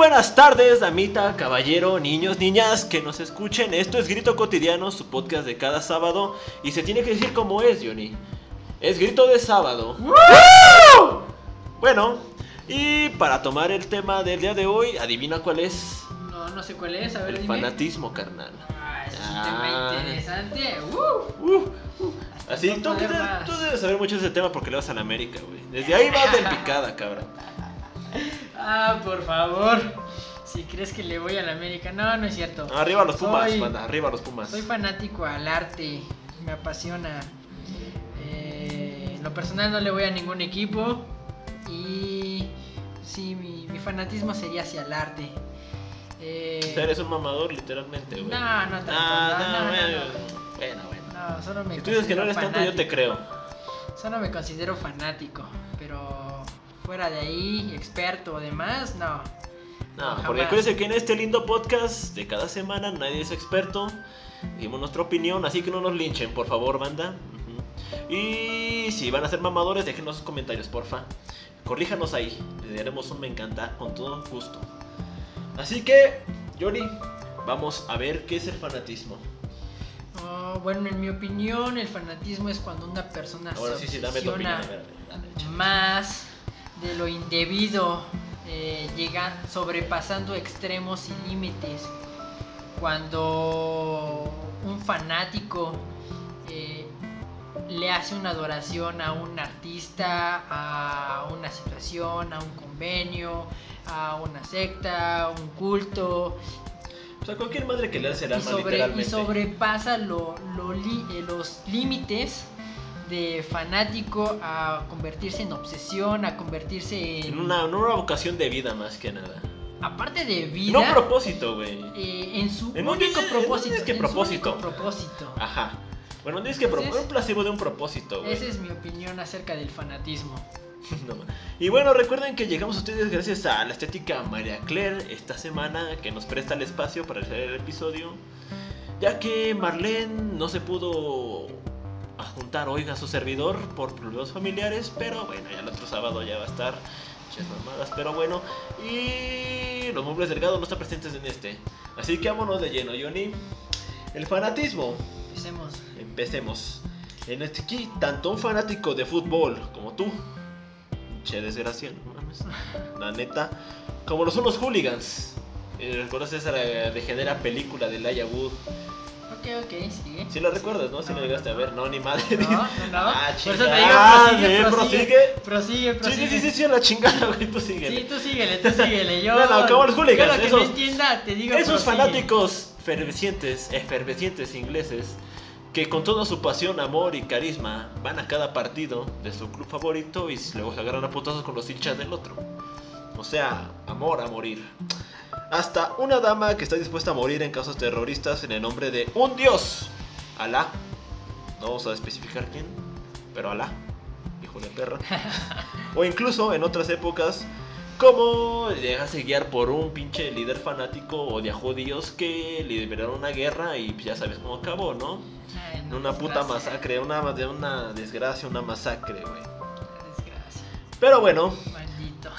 buenas tardes, damita, caballero, niños, niñas que nos escuchen. Esto es Grito Cotidiano, su podcast de cada sábado. Y se tiene que decir como es, Johnny. Es Grito de sábado. Bueno, y para tomar el tema del día de hoy, adivina cuál es. No, no sé cuál es, a ver, El dime. fanatismo, carnal. Ah, es un Ah. tema interesante. Uh, Uh, uh. Así, tú, te- debes saber mucho de ese tema porque le vas a la América, güey. Desde ahí vas de picada, cabrón. Ah, por favor. Si crees que le voy a la América. No, no es cierto. Arriba los Pumas, Soy- banda, arriba los Pumas. Soy fanático al arte. Me apasiona. Eh, en lo personal no le voy a ningún equipo. Y sí, mi, mi fanatismo sería hacia el arte. Eh, O sea, eres un mamador, literalmente, güey. No, no tanto, Ah, no, no, no, bueno, no. bueno, bueno. no, solo me Si tú dices que no eres considero tanto, yo te fanático. creo. Solo me considero fanático, pero fuera de ahí, experto o demás, no. No, jamás. porque acuérdense que en este lindo podcast de cada semana nadie es experto. Dimos nuestra opinión, así que no nos linchen, por favor, banda. Y si van a ser mamadores, déjenos sus comentarios, porfa. Corríjanos ahí, le daremos un me encanta con todo gusto. Así que, Johnny, vamos a ver qué es el fanatismo. Oh, bueno, en mi opinión, el fanatismo es cuando una persona Ahora se sí, sí, dame tu opinión. obsesiona a ver, dale, más de lo indebido, eh, llega sobrepasando extremos y límites. Cuando un fanático eh, le hace una adoración a un artista, a una situación, a un convenio, a una secta, a un culto, O sea, cualquier madre que le hace el y, alma, y literalmente. sobrepasa lo- lo li- eh, los límites de fanático a convertirse en obsesión, a convertirse en... En una, en una vocación de vida, más que nada. Aparte de En vida, un propósito, güey. eh, en su En un- único en un propósito. disque en su propósito. único propósito. Ajá. Bueno, dices que pro- Entonces- un placebo de un propósito, güey. Esa es mi opinión acerca del fanatismo. No, y bueno, recuerden que llegamos a ustedes gracias a la estética María Claire esta semana que nos presta el espacio para hacer el episodio. Ya que Marlene no se pudo juntar hoy a su servidor por problemas familiares, pero bueno, ya el otro sábado ya va a estar. Muchas mamadas, pero bueno. Y los muebles delgados no están presentes en este. Así que vámonos de lleno, Johnny. El fanatismo. Empecemos. Empecemos. En este aquí, tanto un fanático de fútbol como tú, che desgracia, no mames, la neta, como lo son los hooligans. Eh, ¿Recuerdas esa legendaria película de Laia Wood? Ok, ok, sigue. Si la recuerdas, ¿no? Si la llegaste a ver, no, ni madre. No, no, no. Ah, Por eso te digo, sí, prosigue, prosigue, Sí, prosigue, prosigue. sí, sí, sí, sí, la chingada, güey, tú síguele. Sí, tú síguele, tú síguele. Yo, Bueno, como los hooligans, yo lo que no entienda, te digo Esos fanáticos fervecientes, efervescientes ingleses, que con toda su pasión, amor y carisma van a cada partido de su club favorito y luego se agarran a putazos con los hinchas del otro. O sea, amor a morir. Hasta una dama que está dispuesta a morir en casos terroristas en el nombre de un dios. Alá. No vamos a especificar quién, pero Alá. Hijo de perra. o incluso en otras épocas como dejarse guiar por un pinche líder fanático o de judíos que liberaron una guerra y ya sabes cómo acabó, ¿no? Ay, una puta masacre, una, de una desgracia, una masacre, güey. Desgracia, Pero bueno, maldito.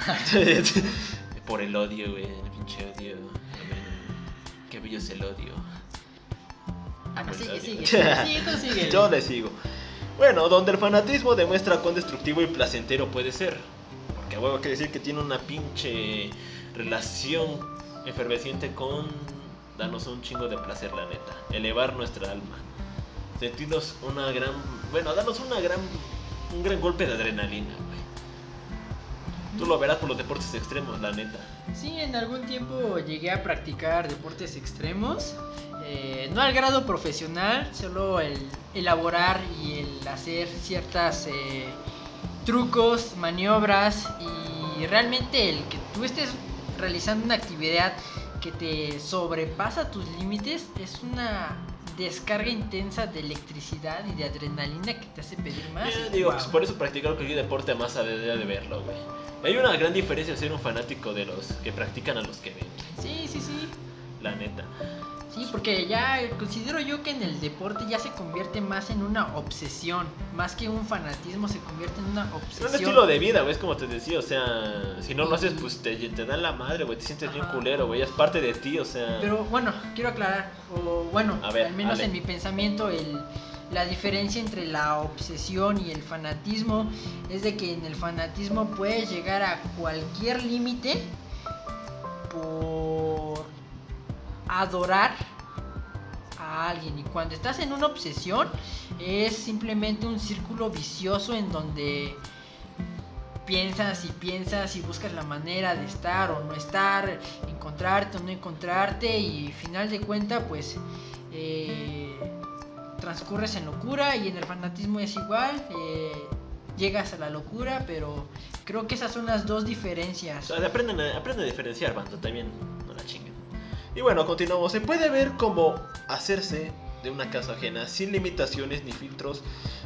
por el odio, güey, Qué bello es el odio. Ah, no, sigue, sigue, sigue, sigue, tú sigue. Yo le sigo. Bueno, donde el fanatismo demuestra cuán destructivo y placentero puede ser. Porque huevo que decir que tiene una pinche relación efervesciente con darnos un chingo de placer, la neta. Elevar nuestra alma. Sentirnos una gran. Bueno, darnos una gran. Un gran golpe de adrenalina. Tú lo verás por los deportes extremos, la neta. Sí, en algún tiempo llegué a practicar deportes extremos. eh, no al grado profesional, solo el elaborar y el hacer ciertas eh, trucos, maniobras y realmente el que tú estés realizando una actividad que te sobrepasa tus límites es una descarga intensa de electricidad y de adrenalina que te hace pedir más. Yo digo, guau. pues por eso practicar cualquier deporte más a de de verlo, güey. Hay una gran diferencia ser un fanático de los que practican a los que ven. Sí, sí, sí. la neta. Sí, porque ya considero yo que en el deporte ya se convierte más en una obsesión, más que un fanatismo se convierte en una Es un obsesión. estilo de vida, güey, es como te decía, o sea, si no lo haces, pues te, te dan la madre, güey, te sientes bien culero, güey, es parte de ti, o sea... Pero bueno, quiero aclarar, o bueno, A ver, al menos dale. en mi pensamiento, el, la diferencia entre la obsesión y el fanatismo es de que en el fanatismo puedes llegar a cualquier límite por adorar a alguien y cuando estás en una obsesión es simplemente un círculo vicioso en donde piensas y piensas y buscas la manera de estar o no estar, encontrarte o no encontrarte y final de cuenta pues eh, transcurres en locura y en el fanatismo es igual, eh, llegas a la locura, pero creo que esas son las dos diferencias. sea, aprenden a, diferenciar, banda, también, no la chinguen. Y bueno, continuamos. Se puede ver cómo hacerse de una casa ajena sin limitaciones ni filtros,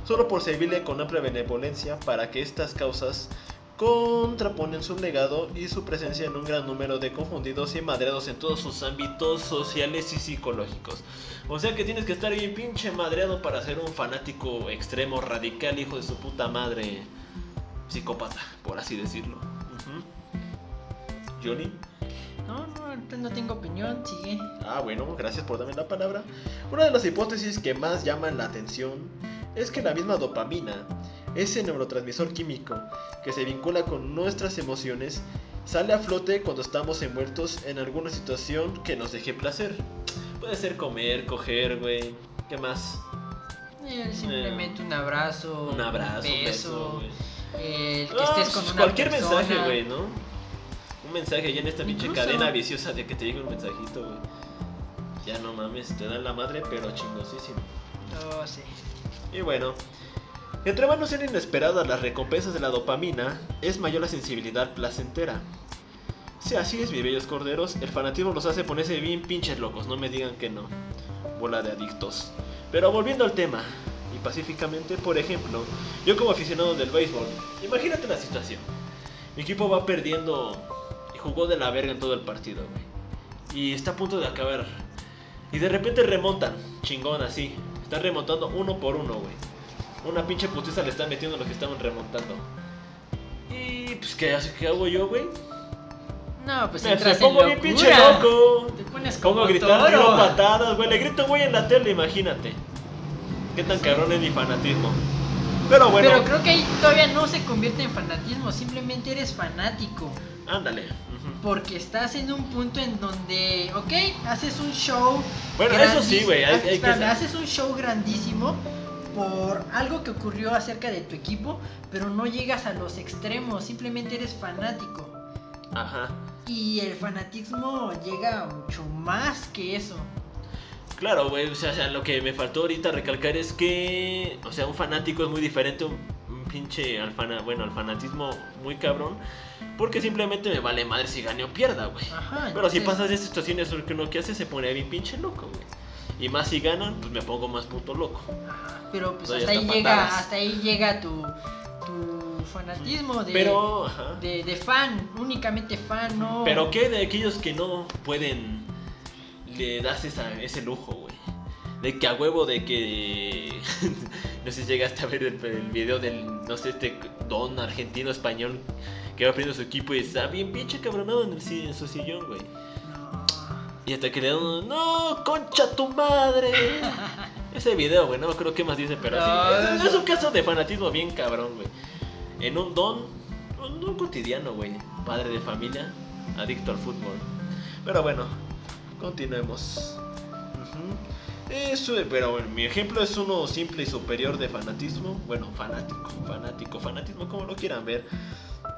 solo por servirle con amplia benevolencia para que estas causas contraponen su legado y su presencia en un gran número de confundidos y madreados en todos sus ámbitos sociales y psicológicos. O sea que tienes que estar bien pinche madreado para ser un fanático extremo, radical, hijo de su puta madre, psicópata, por así decirlo. Johnny. No, no, ahorita no tengo opinión, sigue. Ah, bueno, gracias por darme la palabra. Una de las hipótesis que más llaman la atención es que la misma dopamina, ese neurotransmisor químico que se vincula con nuestras emociones, sale a flote cuando estamos envueltos en alguna situación que nos deje placer. Puede ser comer, coger, güey. ¿Qué más? Eh, simplemente un abrazo, Un abrazo, un beso, beso, güey. el que estés con una cualquier persona. mensaje, güey, ¿no? Mensaje ya en esta pinche Incluso- cadena viciosa de que te llegue un mensajito, güey. Ya no mames, te dan la madre, pero chingosísimo. Oh, sí. Y bueno, entre más no sean inesperadas las recompensas de la dopamina, es mayor la sensibilidad placentera. Si así es, mis bellos corderos, el fanatismo los hace ponerse bien pinches locos, no me digan que no. Bola de adictos. Pero volviendo al tema, y pacíficamente, por ejemplo, yo como aficionado del béisbol, imagínate la situación. Mi equipo va perdiendo jugó de la verga en todo el partido, güey. Y está a punto de acabar. Y de repente remontan, chingón así. Están remontando uno por uno, güey. Una pinche putiza le están metiendo a los que estaban remontando. Y pues, ¿qué, qué hago yo, güey? No, pues Me pongo en bien pinche loco. Te pones Pongo como a gritar, tiro patadas, güey. Le grito, güey, en la tele, imagínate. Qué tan cabrón es mi fanatismo. Pero bueno, Pero creo que ahí todavía no se convierte en fanatismo, simplemente eres fanático. ándale. Porque estás en un punto en donde, ok, haces un show. Bueno, eso sí, güey, que haces un show grandísimo por algo que ocurrió acerca de tu equipo, pero no llegas a los extremos, simplemente eres fanático. Ajá. Y el fanatismo llega a mucho más que eso. Claro, güey, o sea, lo que me faltó ahorita recalcar es que, o sea, un fanático es muy diferente a un pinche al fana- bueno, al fanatismo muy cabrón, porque simplemente me vale madre si gane o pierda, güey. Pero si entonces- pasas de situaciones que uno que hace se pone bien pinche loco, güey. Y más si ganan, pues me pongo más puto loco. Ajá, pero pues hasta hasta ahí llega, hasta ahí llega tu, tu fanatismo de, Pero, ajá. de, de fan, únicamente fan, no. Pero qué de aquellos que no pueden le das esa, ese lujo, güey. De que a huevo de que no sé si llegaste a ver el, el video del no sé este don argentino español que va perdiendo su equipo y está bien pinche cabronado en, el, en su sillón, güey. Y hasta que le dan un, no, concha tu madre. Ese video, güey, no me acuerdo qué más dice, pero sí, No, es, un caso de fanatismo bien cabrón, güey. En un don, un don cotidiano, güey. Padre de familia, adicto al fútbol. Pero bueno, continuemos. Ujú. Eso, pero bueno, mi ejemplo es uno simple y superior de fanatismo. Bueno, fanático, fanático, fanatismo, como lo quieran ver.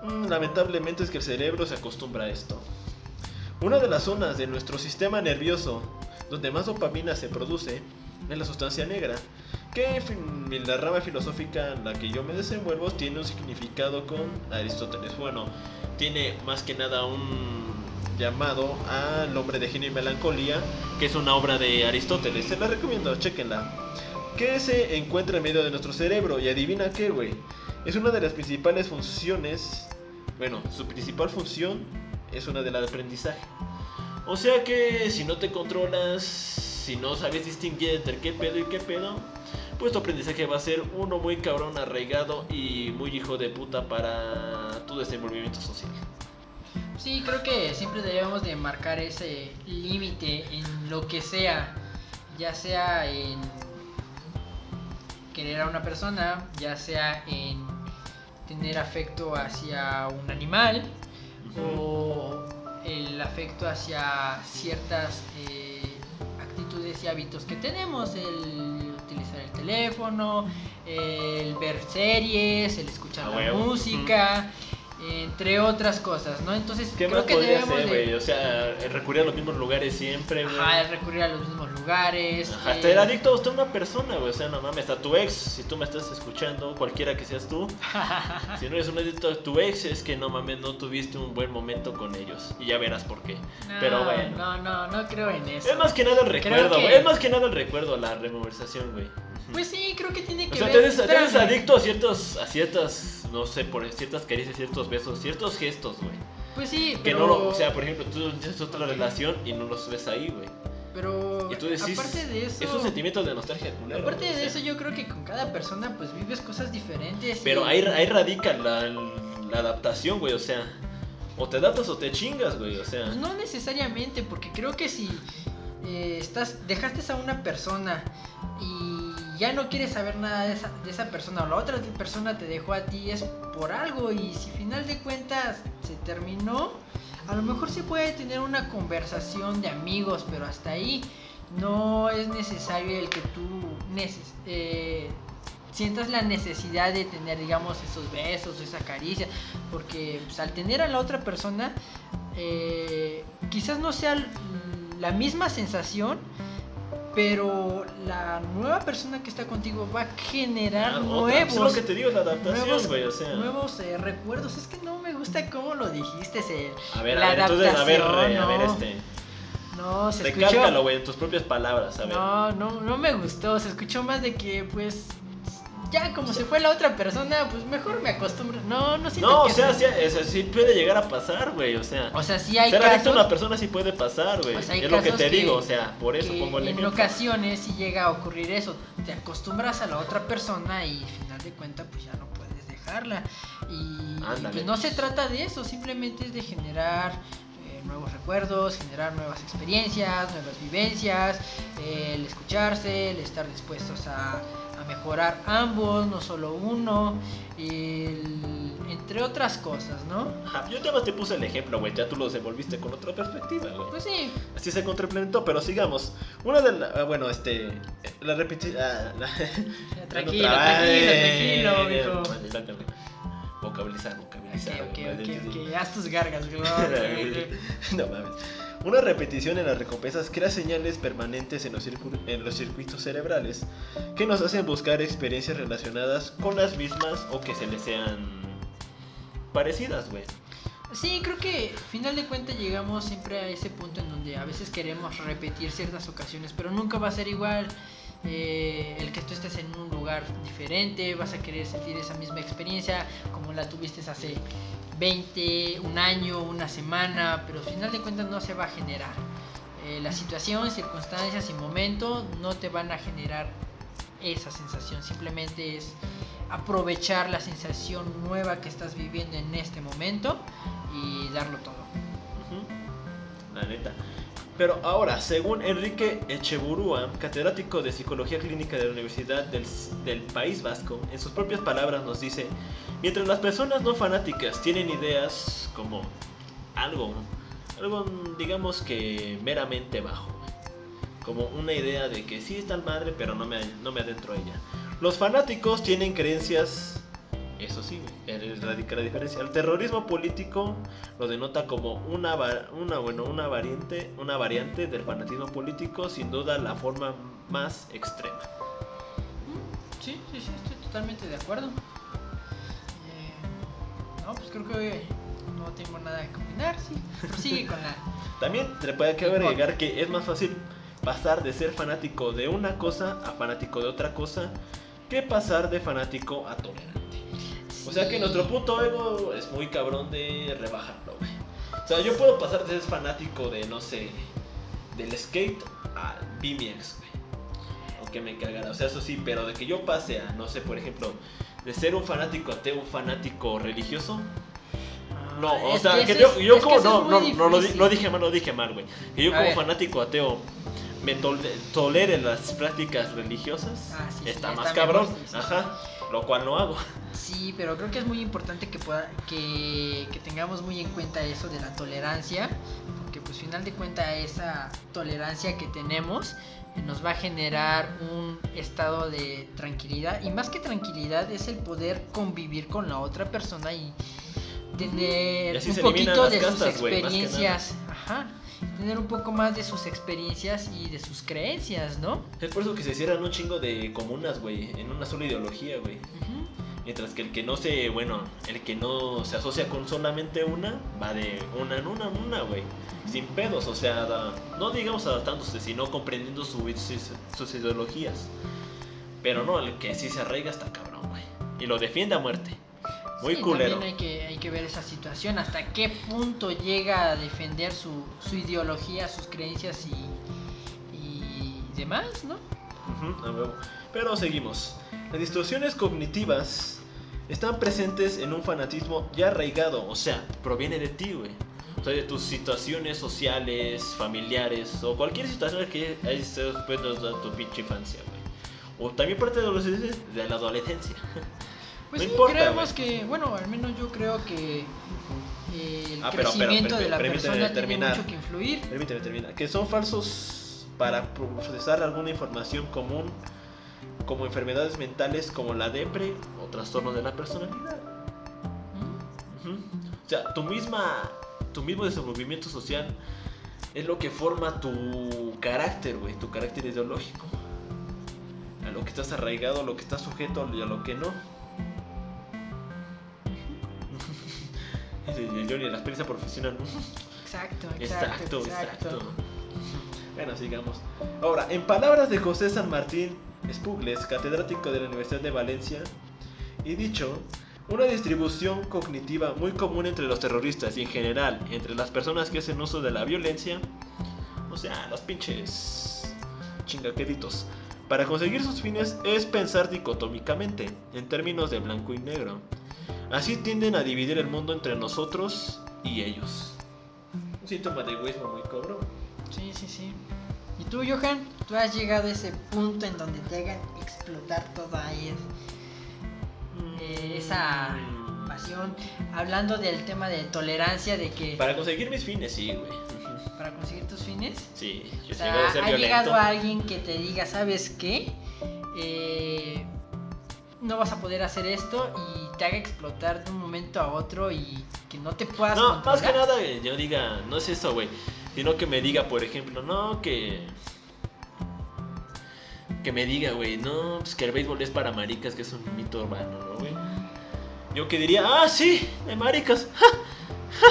Mm, Lamentablemente es que el cerebro se acostumbra a esto. Una de las zonas de nuestro sistema nervioso donde más dopamina se produce es la sustancia negra, que en la rama filosófica en la que yo me desenvuelvo tiene un significado con Aristóteles. Bueno, tiene más que nada un llamado al hombre de genio y melancolía, que es una obra de Aristóteles. Se la recomiendo, chequenla. Que se encuentra en medio de nuestro cerebro y adivina qué, güey. Es una de las principales funciones, bueno, su principal función es una de la de aprendizaje. O sea que si no te controlas, si no sabes distinguir entre qué pedo y qué pedo, pues tu aprendizaje va a ser uno muy cabrón, arraigado y muy hijo de puta para tu desenvolvimiento social. Sí, creo que siempre debemos de marcar ese límite en lo que sea, ya sea en querer a una persona, ya sea en tener afecto hacia un animal o el afecto hacia ciertas eh, actitudes y hábitos que tenemos, el utilizar el teléfono, el ver series, el escuchar la música, entre otras cosas, ¿no? Entonces ¿Qué creo más que podría debemos ser, de güey? O sea, recurrir a los mismos lugares siempre, güey. ajá, recurrir a los mismos lugares. Ajá, eh, hasta el adicto a usted una persona, güey. O sea, no mames, a tu ex, si tú me estás escuchando, cualquiera que seas tú, si no eres un adicto a tu ex, es que no mames, no tuviste un buen momento con ellos. Y ya verás por qué. no, Pero bueno. No, no, no creo en eso. Es más que nada el recuerdo, que- güey. Es más que nada el recuerdo, la memorización, güey. Pues sí, creo que tiene O que sea, ver. te eres, te eres adicto a ciertos, a ciertas, no sé, por ciertas caricias, ciertos besos, ciertos gestos, güey. Pues sí, Que pero. no lo, o sea, por ejemplo, tú tienes otra relación y no los ves ahí, güey. pero Y tú decís, aparte de eso. es un sentimiento de nostalgia culero. Aparte o de sea. eso, yo creo que con cada persona pues vives cosas diferentes. Pero y- ahí, ahí radica la, la adaptación, güey, o sea, o te adaptas o te chingas, güey, o sea. Pues no necesariamente, porque creo que si eh, estás, dejaste a una persona y ya no quieres saber nada de esa, de esa persona o la otra persona te dejó a ti es por algo y si final de cuentas se terminó, a lo mejor se puede tener una conversación de amigos, pero hasta ahí no es necesario el que tú neces eh, sientas la necesidad de tener, digamos, esos besos, esa caricia, porque pues, al tener a la otra persona, eh, quizás no sea la misma sensación, pero la nueva persona que está contigo va a generar Ah, otra, nuevos, Es lo que te digo, la adaptación, nuevos, güey, o sea. nuevos eh, recuerdos. Es que no me gusta cómo lo dijiste, se- A ver, la a ver, entonces, a ver, re, a ver, no. este. no se Recálcalo, escuchó. güey, en tus propias palabras, a ver. No, no, no me gustó. Se escuchó más de que, pues, ya como se fue la otra persona, pues mejor me acostumbro. No, no siento No, o sea, sea- sí, o sea, sí puede llegar a pasar, güey, o sea. O sea, sí hay ser casos una persona sí puede pasar, güey. Pues es lo que te que- digo, o sea, por eso pongo el en ejemplo. ocasiones sí llega a ocurrir eso. Te acostumbras a la otra persona y al final de cuentas, pues ya no puedes dejarla. Y, Ándale. pues no se trata de eso, simplemente es de generar eh, nuevos recuerdos, generar nuevas experiencias, nuevas vivencias, el escucharse, el estar dispuestos a mejorar ambos, no solo uno, el- entre otras cosas, ¿no? Ajá, yo ya te puse el ejemplo, güey, ya tú lo desenvolviste con otra perspectiva, güey. Pues sí, Así se complementó, pero sigamos. Una de las. bueno, este. La repetición. Ah, la- tranquilo, tranquilo, tranquilo. Vocabilizar, vocabilizar. ok, ok, haz tus gargas, güey. no mames. Una repetición en las recompensas crea señales permanentes en los, en los circuitos cerebrales que nos hacen buscar experiencias relacionadas con las mismas o que se les sean parecidas, güey. Sí, creo que final de cuentas llegamos siempre a ese punto en donde a veces queremos repetir ciertas ocasiones, pero nunca va a ser igual. eh, el que tú estés en un lugar diferente, vas a querer sentir esa misma experiencia como la tuviste hace 20, un año, una semana, pero al final de cuentas no se va a generar. Eh, la situación, circunstancias y momento no te van a generar esa sensación, simplemente es aprovechar la sensación nueva que estás viviendo en este momento y darlo todo. La neta. Pero ahora, según Enrique Echeburúa, catedrático de Psicología Clínica de la Universidad del, País Vasco, en sus propias palabras nos dice, mientras las personas no fanáticas tienen ideas como algo, algo digamos que meramente bajo, como una idea de que sí está el madre, pero no me, no me adentro a ella. Los fanáticos tienen creencias, eso sí, radica la diferencia. El terrorismo político lo denota como una, una, bueno, una, variante, una variante del fanatismo político, sin duda la forma más extrema. Sí, sí, sí, estoy totalmente de acuerdo. Eh, no, pues creo que no tengo nada que combinar, sí. Prosigue con la... También se puede que agregar que es más fácil pasar de ser fanático de una cosa a fanático de otra cosa que pasar de fanático a tolerante. O sea que Sí. nuestro puto ego es muy cabrón de rebajarlo, güey. O sea, yo puedo pasar de ser fanático de, no sé, del skate a BMX, güey. Aunque me cagara. O sea, eso sí, pero de que yo pase a, no sé, por ejemplo, de ser un fanático ateo, un fanático religioso. No, o Es sea, que que yo, es- yo como, no, no, no, lo, no dije mal, no dije mal, güey. Que yo A como ver. fanático ateo me tol- tolere las prácticas religiosas, Ah, sí, sí, está está más mejor, cabrón. sí, sí. Ajá, lo cual no hago. Sí, pero creo que es muy importante que, pueda, que, que tengamos muy en cuenta eso de la tolerancia, porque pues final de cuentas esa tolerancia que tenemos nos va a generar un estado de tranquilidad y más que tranquilidad es el poder convivir con la otra persona y tener un poquito de sus castas, que experiencias, ajá, tener un poco más de sus experiencias y de sus creencias, ¿no? Es por eso que se cierran un chingo de comunas, güey, en una sola ideología, güey. Ujú. Mientras que el que no se, bueno, el que no se asocia con solamente una, va de una en una en una, güey. Sin pedos, o sea, da- no digamos adaptándose, sino comprendiendo su- sus, sus ideologías. Pero no, el que sí se arraiga está cabrón, güey. Y lo defiende a muerte. Muy Sí, culero. También hay que, hay que ver esa situación, hasta qué punto llega a defender su, su ideología, sus creencias y, y demás, ¿no? Ujú, a huevo. Pero seguimos. Las distorsiones cognitivas están presentes en un fanatismo ya arraigado, o sea, proviene de ti, güey. O sea, de tus situaciones sociales, familiares, o cualquier situación que hayas estado expuesto a tu pinche infancia, güey. O también parte de adolescencia. De la adolescencia. Pues No sí, importa, creemos güey. que, bueno, al menos yo creo que el Ah, pero, pero, crecimiento per- de la persona tiene terminar. mucho que influir. Permíteme terminar. Que son falsos para procesar alguna información común, como enfermedades mentales como la depre o trastorno de la personalidad. ¿Mm? O sea, tu misma, tu mismo desenvolvimiento social es lo que forma tu carácter, güey, tu carácter ideológico. A lo que estás arraigado, a lo que estás sujeto y a lo que no. Johnny, la experiencia profesional. Exacto, Exacto, exacto, exacto. Bueno, sigamos. Ahora, en palabras de José San Martín Spugles, catedrático de la Universidad de Valencia, y dicho, una distribución cognitiva muy común entre los terroristas y en general entre las personas que hacen uso de la violencia, o sea, los pinches chingaqueditos, para conseguir sus fines es pensar dicotómicamente, en términos de blanco y negro. Así tienden a dividir el mundo entre nosotros y ellos. Un síntoma de egoísmo muy cabrón. Sí, sí, sí. ¿Y tú, Johan? ¿Tú has llegado a ese punto en donde te hagan explotar toda eh, esa pasión? Hablando del tema de tolerancia, de que Para conseguir mis fines, sí, güey. para conseguir tus fines, Sí, yo o he sea, llegado a ser ha violento. llegado alguien que te diga, ¿sabes qué? Eh, no vas a poder hacer esto y te haga explotar de un momento a otro y que no te puedas No, más que nada, eh, yo diga, no es eso, güey. Sino que me diga, por ejemplo, no, que. Que me diga, güey, no, pues que el béisbol es para maricas, que es un mito urbano, ¿no, güey? Yo que diría, ah, sí, de maricas. ¡Ja! ¡Ja!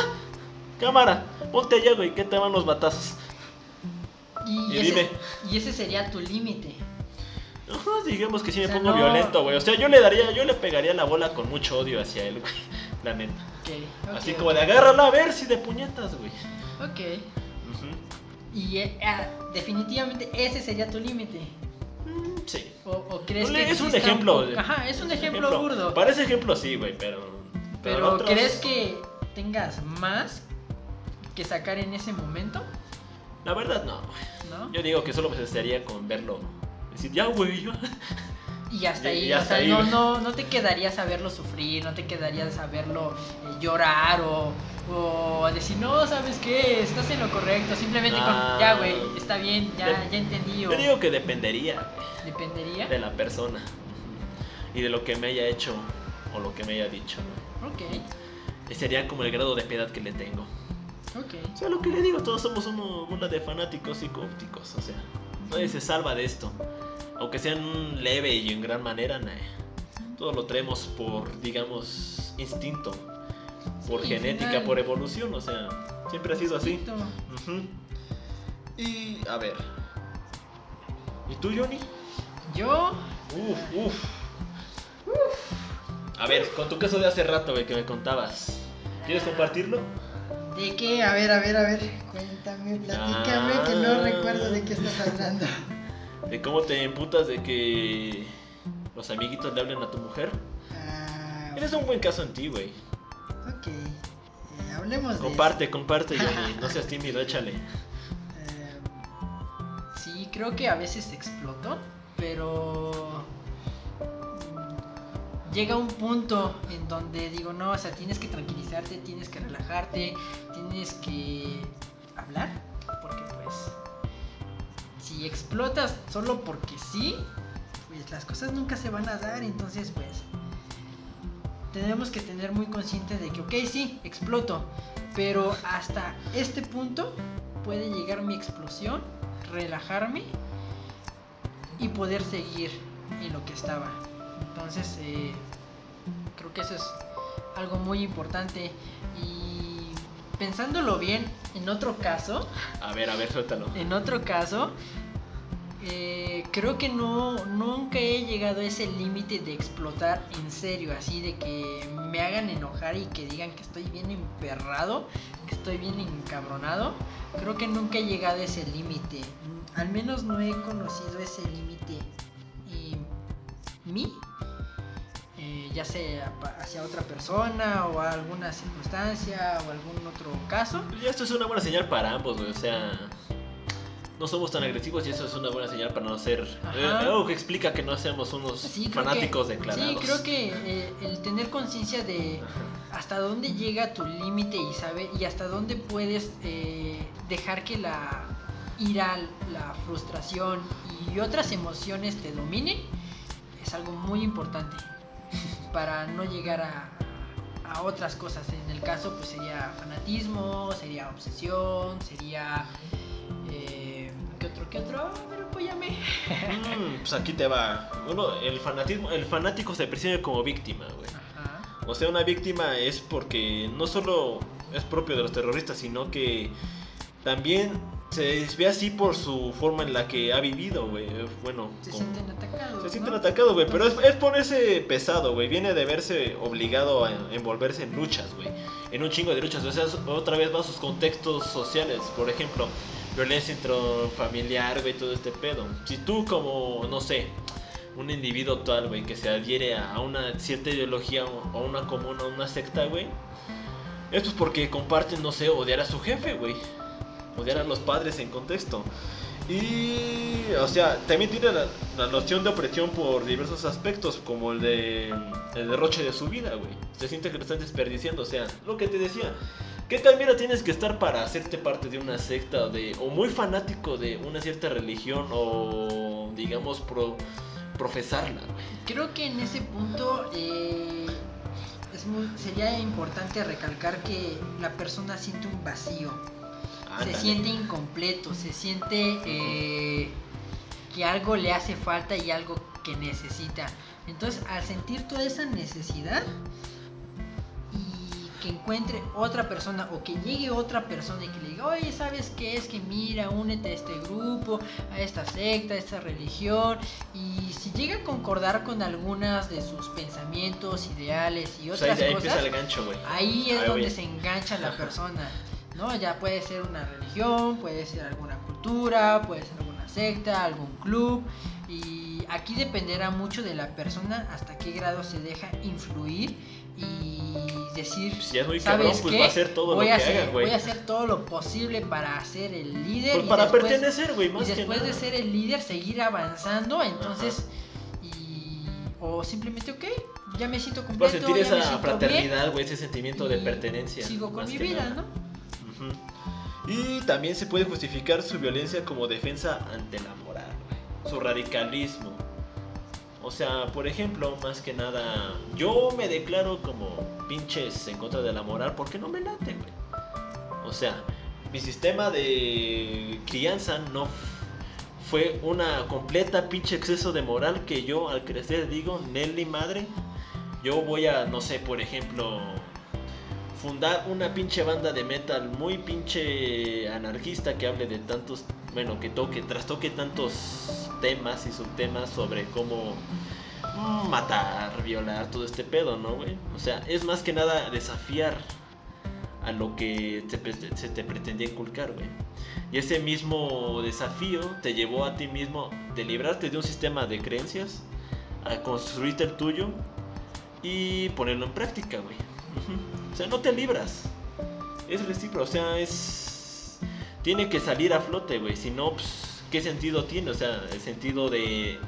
Cámara, ponte allá, güey, que te van los batazos. Y, Y ese, dime. y ese sería tu límite. Ajá, digamos que sí me O sea, pongo no- violento, güey. O sea, yo le daría, yo le pegaría la bola con mucho odio hacia él, güey. La neta. Así como de agárrala a ver si de puñetas, güey. Ok. Y eh, ah, definitivamente ese sería tu límite. Mm, Sí. ¿O, o crees No, que es un ejemplo. Ajá, es un ejemplo, burdo. Para ese ejemplo sí, güey, pero. Pero otros- ¿crees que tengas más que sacar en ese momento? La verdad, no. ¿No? Yo digo que solo me desearía con verlo. Decir, ya, güey, ya. Y hasta ahí, y o hasta sea, ahí, no, no, no te quedarías a verlo sufrir, no te quedarías a verlo eh, llorar o, o a decir, no, ¿sabes qué? Estás en lo correcto, simplemente Ah. con, ya, güey, está bien, ya, De- ya entendí o Yo digo que dependería dependería. de la persona y de lo que me haya hecho o lo que me haya dicho. Ok, sería como el grado de piedad que le tengo. ok. O sea, lo que le digo, todos somos una de fanáticos psicópticos. O sea, nadie se salva de esto. Aunque sean leve y en gran manera, nah. Todo lo traemos por, digamos, instinto. Por Sí, genética, final. por evolución. O sea, siempre ha sido así. Y, a ver. ¿Y tú, Johnny? Yo, Uf, uf. A ver, con tu caso de hace rato, güey, que me contabas. ¿Quieres compartirlo? ¿De qué? A ver, a ver, a ver. Cuéntame, platícame, que no recuerdo de qué estás hablando. De cómo te emputas de que los amiguitos le hablen a tu mujer. Ah, Eres un buen caso en ti, güey. ok. Eh, hablemos de Comparte, comparte. No seas tímido, échale. Eh, sí, creo que a veces exploto, pero llega un punto en donde digo, no, o sea, tienes que tranquilizarte, tienes que relajarte, tienes que hablar, si explotas solo porque sí, pues las cosas nunca se van a dar, entonces pues tenemos que tener muy consciente de que, ok, sí, exploto, pero hasta este punto puede llegar mi explosión, relajarme y poder seguir en lo que estaba. Entonces, eh, creo que eso es algo muy importante. Y pensándolo bien, en otro caso, A ver, a ver, suéltalo. en otro caso, eh, creo que no, nunca he llegado a ese límite de explotar en serio, así de que me hagan enojar y que digan que estoy bien emperrado, que estoy bien encabronado. Creo que nunca he llegado a ese límite. Al menos no he conocido ese límite en mí, eh, ya sea hacia otra persona o a alguna circunstancia o algún otro caso. Ya esto es una buena señal para ambos. O sea, no somos tan agresivos y eso es una buena señal para no ser. Eh, algo que explica que no seamos unos Sí, fanáticos que- declarados. Sí, creo que eh, el tener conciencia de hasta dónde llega tu límite y y hasta dónde puedes eh, dejar que la ira, la frustración y otras emociones te dominen es algo muy importante para no llegar a, a otras cosas. En el caso, pues sería fanatismo, sería obsesión, sería eh, ¿qué otro? ¿Qué otro? Ver, apóyame. Mm, pues aquí te va. Uno, el fanatismo, el fanático se percibe como víctima, güey. Ajá. O sea, una víctima es porque no solo es propio de los terroristas, sino que también se ve así por su forma en la que ha vivido, güey. Bueno, Se sienten atacados. se sienten ¿no? atacados, güey. Pero es, es ponerse pesado, güey. Viene de verse obligado a envolverse en luchas, güey. En un chingo de luchas. O sea, otra vez va a sus contextos sociales. Por ejemplo, violencia intrafamiliar, güey, todo este pedo. Si tú como, no sé, un individuo tal, güey, que se adhiere a una cierta ideología o a una comuna, a una secta, güey. Esto es porque comparten, no sé, odiar a su jefe, güey. Odiar a los padres en contexto. Y, o sea, también tiene la, la noción de opresión por diversos aspectos, como el de el derroche de su vida, güey. Se siente que lo están desperdiciando, o sea, lo que te decía. ¿Qué tan mira tienes que estar para hacerte parte de una secta de, o muy fanático de una cierta religión o, digamos, pro- profesarla? Creo que en ese punto eh, sería importante recalcar que la persona siente un vacío, se siente incompleto, se siente eh, que algo le hace falta y algo que necesita. Entonces, al sentir toda esa necesidad y que encuentre otra persona o que llegue otra persona y que le diga, oye, ¿sabes qué es? Que mira, únete a este grupo, a esta secta, a esta religión. Y si llega a concordar con algunas de sus pensamientos, ideales y O sea, otras ahí cosas, el gancho. Ahí es Ahí donde voy. se engancha la persona, ¿no? Ya puede ser una religión, puede ser alguna cultura, puede ser alguna secta, algún club. Y aquí dependerá mucho de la persona hasta qué grado se deja influir y decir, Si es muy ¿sabes cabrón, pues qué? va a hacer todo voy lo a que hacer, haga. Voy a hacer todo lo posible para ser el líder. Pues y para después- pertenecer, güey, y más que después de ser el líder, seguir avanzando. Entonces, y, o simplemente, ok, ya me siento Va a completo. sentir esa fraternidad, güey, ese sentimiento de pertenencia. Sigo con mi vida, nada. ¿no? Y también se puede justificar su violencia como defensa ante la moral. Su radicalismo. O sea, por ejemplo, más que nada, yo me declaro como pinches en contra de la moral porque no me late, güey. O sea, mi sistema de crianza no fue una completa pinche exceso de moral que yo al crecer digo, Nelly madre, yo voy a, no sé, por ejemplo, fundar una pinche banda de metal muy pinche anarquista que hable de tantos, bueno, que toque, trastoque tantos temas y subtemas sobre cómo matar, violar, todo este pedo, ¿no, güey? O sea, es más que nada desafiar a lo que se te pretendía inculcar, güey. Y ese mismo desafío te llevó a ti mismo de librarte de un sistema de creencias a construirte el tuyo y ponerlo en práctica, güey. Ujú. O sea, no te libras. Es recíproco, o sea, es... Tiene que salir a flote, güey. Si no, pues, ¿qué sentido tiene? O sea, el sentido de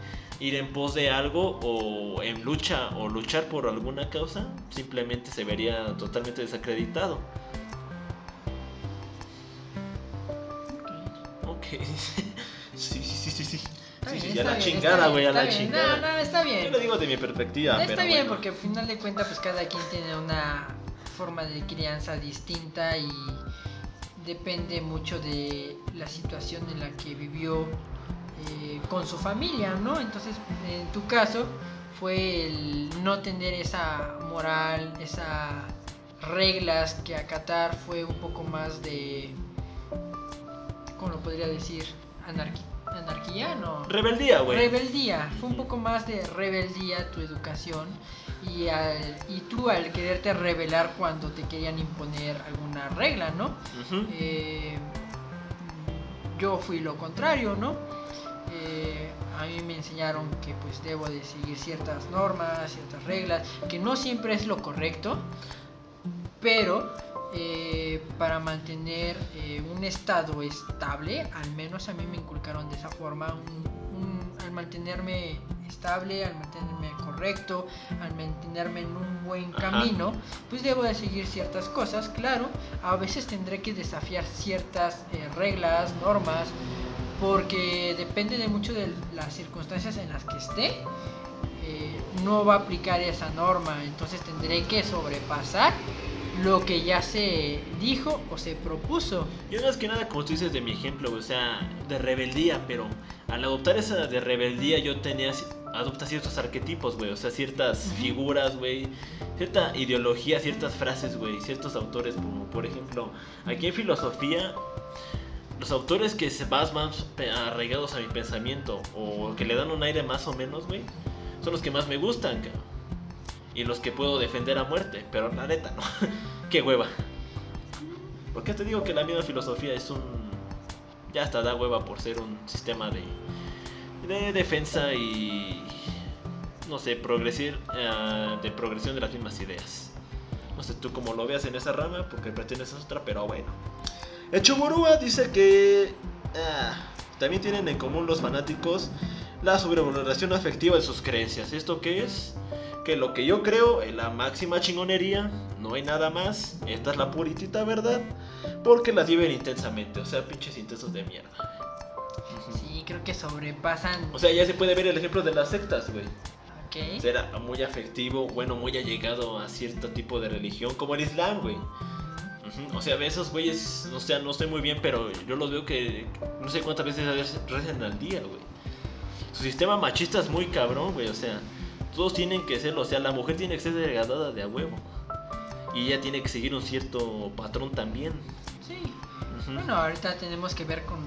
ir en pos de algo o en lucha o luchar por alguna causa, simplemente se vería totalmente desacreditado. Ok. Sí, sí, sí, sí, sí. Está Sí, sí, a está la bien, chingada, está güey, a la está bien. chingada. No, no, está bien. Yo lo digo de mi perspectiva, Está pero bien, bueno. porque al final de cuentas, pues cada quien tiene una forma de crianza distinta y depende mucho de la situación en la que vivió eh, con su familia, ¿no? Entonces, en tu caso, fue el no tener esa moral, esas reglas que acatar, fue un poco más de, ¿cómo lo podría decir? Anarqui- anarquía, ¿no? Rebeldía, güey. Rebeldía, fue un poco más de rebeldía tu educación y, al- y tú al quererte rebelar cuando te querían imponer alguna regla, ¿no? Eh, yo fui lo contrario, ¿no? Eh, a mí me enseñaron que pues debo de seguir ciertas normas, ciertas reglas, que no siempre es lo correcto, pero eh, para mantener eh, un estado estable, al menos a mí me inculcaron de esa forma, un- un- al mantenerme estable, al mantenerme correcto, al mantenerme en un buen Ajá. camino, pues debo de seguir ciertas cosas, claro, a veces tendré que desafiar ciertas eh, reglas, normas, porque depende de mucho de las circunstancias en las que esté, eh, no va a aplicar esa norma, entonces tendré que sobrepasar lo que ya se dijo o se propuso. Yo más que nada, como tú dices de mi ejemplo, o sea, de rebeldía, pero al adoptar esa de rebeldía yo tenía, adopta ciertos arquetipos, güey, o sea, ciertas figuras, güey, cierta ideología, ciertas frases, güey, ciertos autores, como por ejemplo, aquí en filosofía, los autores que se más, más arraigados a mi pensamiento o que le dan un aire más o menos, güey, son los que más me gustan, cabrón. Y los que puedo defender a muerte, pero la neta, no. Qué hueva. Porque te digo que la misma filosofía es un. Ya hasta da hueva por ser un sistema de. De defensa y. no sé, progresir. eh, de progresión de las mismas ideas. No sé tú cómo lo veas en esa rama, porque perteneces a otra, pero bueno. El Chuburúa dice que. ah, también tienen en común los fanáticos la sobrevaloración afectiva de sus creencias. ¿Esto qué es? Que lo que yo creo es la máxima chingonería, no hay nada más, esta es la puritita verdad, porque las viven intensamente, o sea, pinches intensos de mierda. Creo que sobrepasan. O sea, ya se puede ver el ejemplo de las sectas, güey. Ok. Será muy afectivo, bueno, muy allegado a cierto tipo de religión, como el Islam, güey. O sea, esos güeyes, o sea, no sé muy bien, pero yo los veo que no sé cuántas veces rezan al día, güey. Su sistema machista es muy cabrón, güey, o sea, todos tienen que serlo, o sea, la mujer tiene que ser degradada de a huevo. Y ella tiene que seguir un cierto patrón también. Sí. Bueno, ahorita tenemos que ver con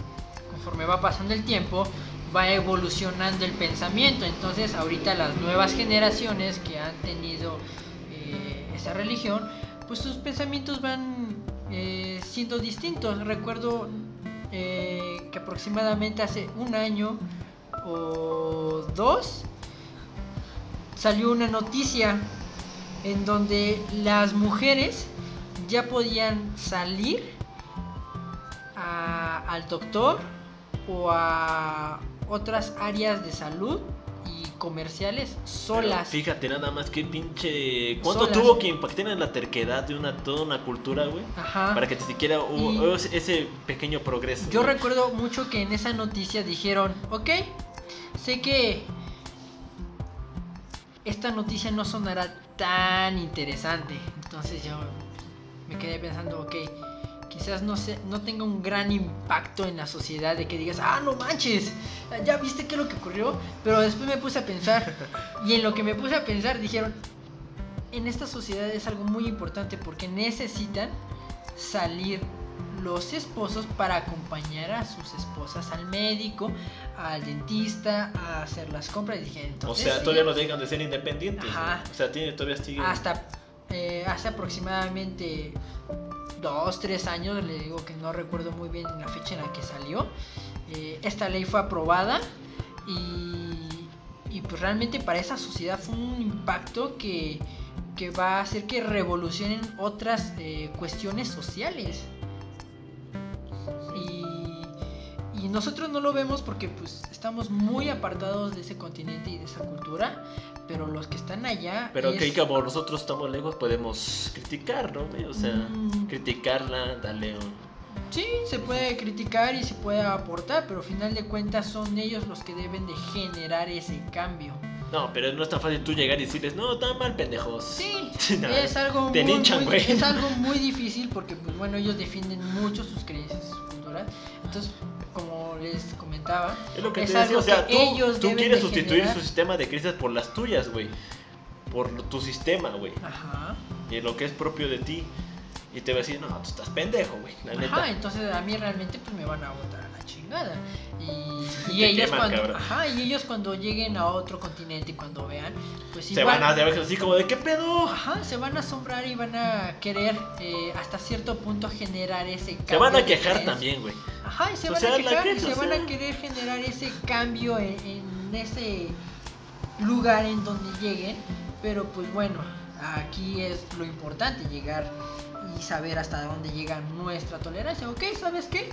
conforme va pasando el tiempo, va evolucionando el pensamiento. Entonces, ahorita las nuevas generaciones que han tenido eh, esa religión, pues sus pensamientos van eh, siendo distintos. Recuerdo eh, que aproximadamente hace un año o dos salió una noticia en donde las mujeres ya podían salir a- al doctor o a otras áreas de salud y comerciales Pero solas. fíjate nada más que pinche... ¿Cuánto Solas. tuvo que impactar en la terquedad de una, toda una cultura, güey? Ajá. Para que ni siquiera hubo Y- ese- ese pequeño progreso. Yo güey. recuerdo mucho que en esa noticia dijeron, ok, sé que esta noticia no sonará tan interesante. Entonces yo me quedé pensando, ok, quizás no, sé, no tenga un gran impacto en la sociedad de que digas, ah, no manches, ya viste qué es lo que ocurrió. Pero después me puse a pensar, y en lo que me puse a pensar dijeron, en esta sociedad es algo muy importante porque necesitan salir los esposos para acompañar a sus esposas al médico, al dentista, a hacer las compras. Y dije, O entonces, sea, sí, todavía no dejan de ser independientes. Ajá. O sea, tiene, todavía sigue. hasta eh, hace aproximadamente dos, tres años, le digo que no recuerdo muy bien la fecha en la que salió, eh, esta ley fue aprobada y, y, pues realmente para esa sociedad fue un impacto que, que va a hacer que revolucionen otras eh, cuestiones sociales. Y, nosotros no lo vemos porque pues estamos muy apartados de ese continente y de esa cultura, pero los que están allá... Pero es- que como nosotros estamos lejos podemos criticar, ¿no? O sea, Mm. criticarla, darle un... Sí, se puede criticar y se puede aportar, pero al final de cuentas son ellos los que deben de generar ese cambio. No, pero no es tan fácil tú llegar y decirles, no, tan mal, pendejos. Sí, No, es algo muy, linchan, muy- es algo muy difícil porque pues bueno, ellos defienden mucho sus creencias culturas. Entonces, les comentaba, Es lo que es te decía, o sea, tú, ellos tú quieres sustituir generar. su sistema de creencias por las tuyas, güey. Por tu sistema, güey. Ajá. Y lo que es propio de ti. Y te va a decir, no, tú estás pendejo, güey. Neta. Ajá, entonces a mí realmente pues me van a la chingada. Y, y ellos queman, cuando, ajá, y ellos cuando lleguen a otro continente y cuando vean, pues Se igual, van a ver así como de, ¿qué pedo? Ajá, se van a asombrar y van a querer eh, hasta cierto punto generar ese cambio. Se van a quejar también, güey. Ajá, y se O van sea, a quejar y queja, se van a querer generar ese cambio en, en ese lugar en donde lleguen. Pero pues bueno, aquí es lo importante, llegar y saber hasta dónde llega nuestra tolerancia. Ok, ¿sabes qué?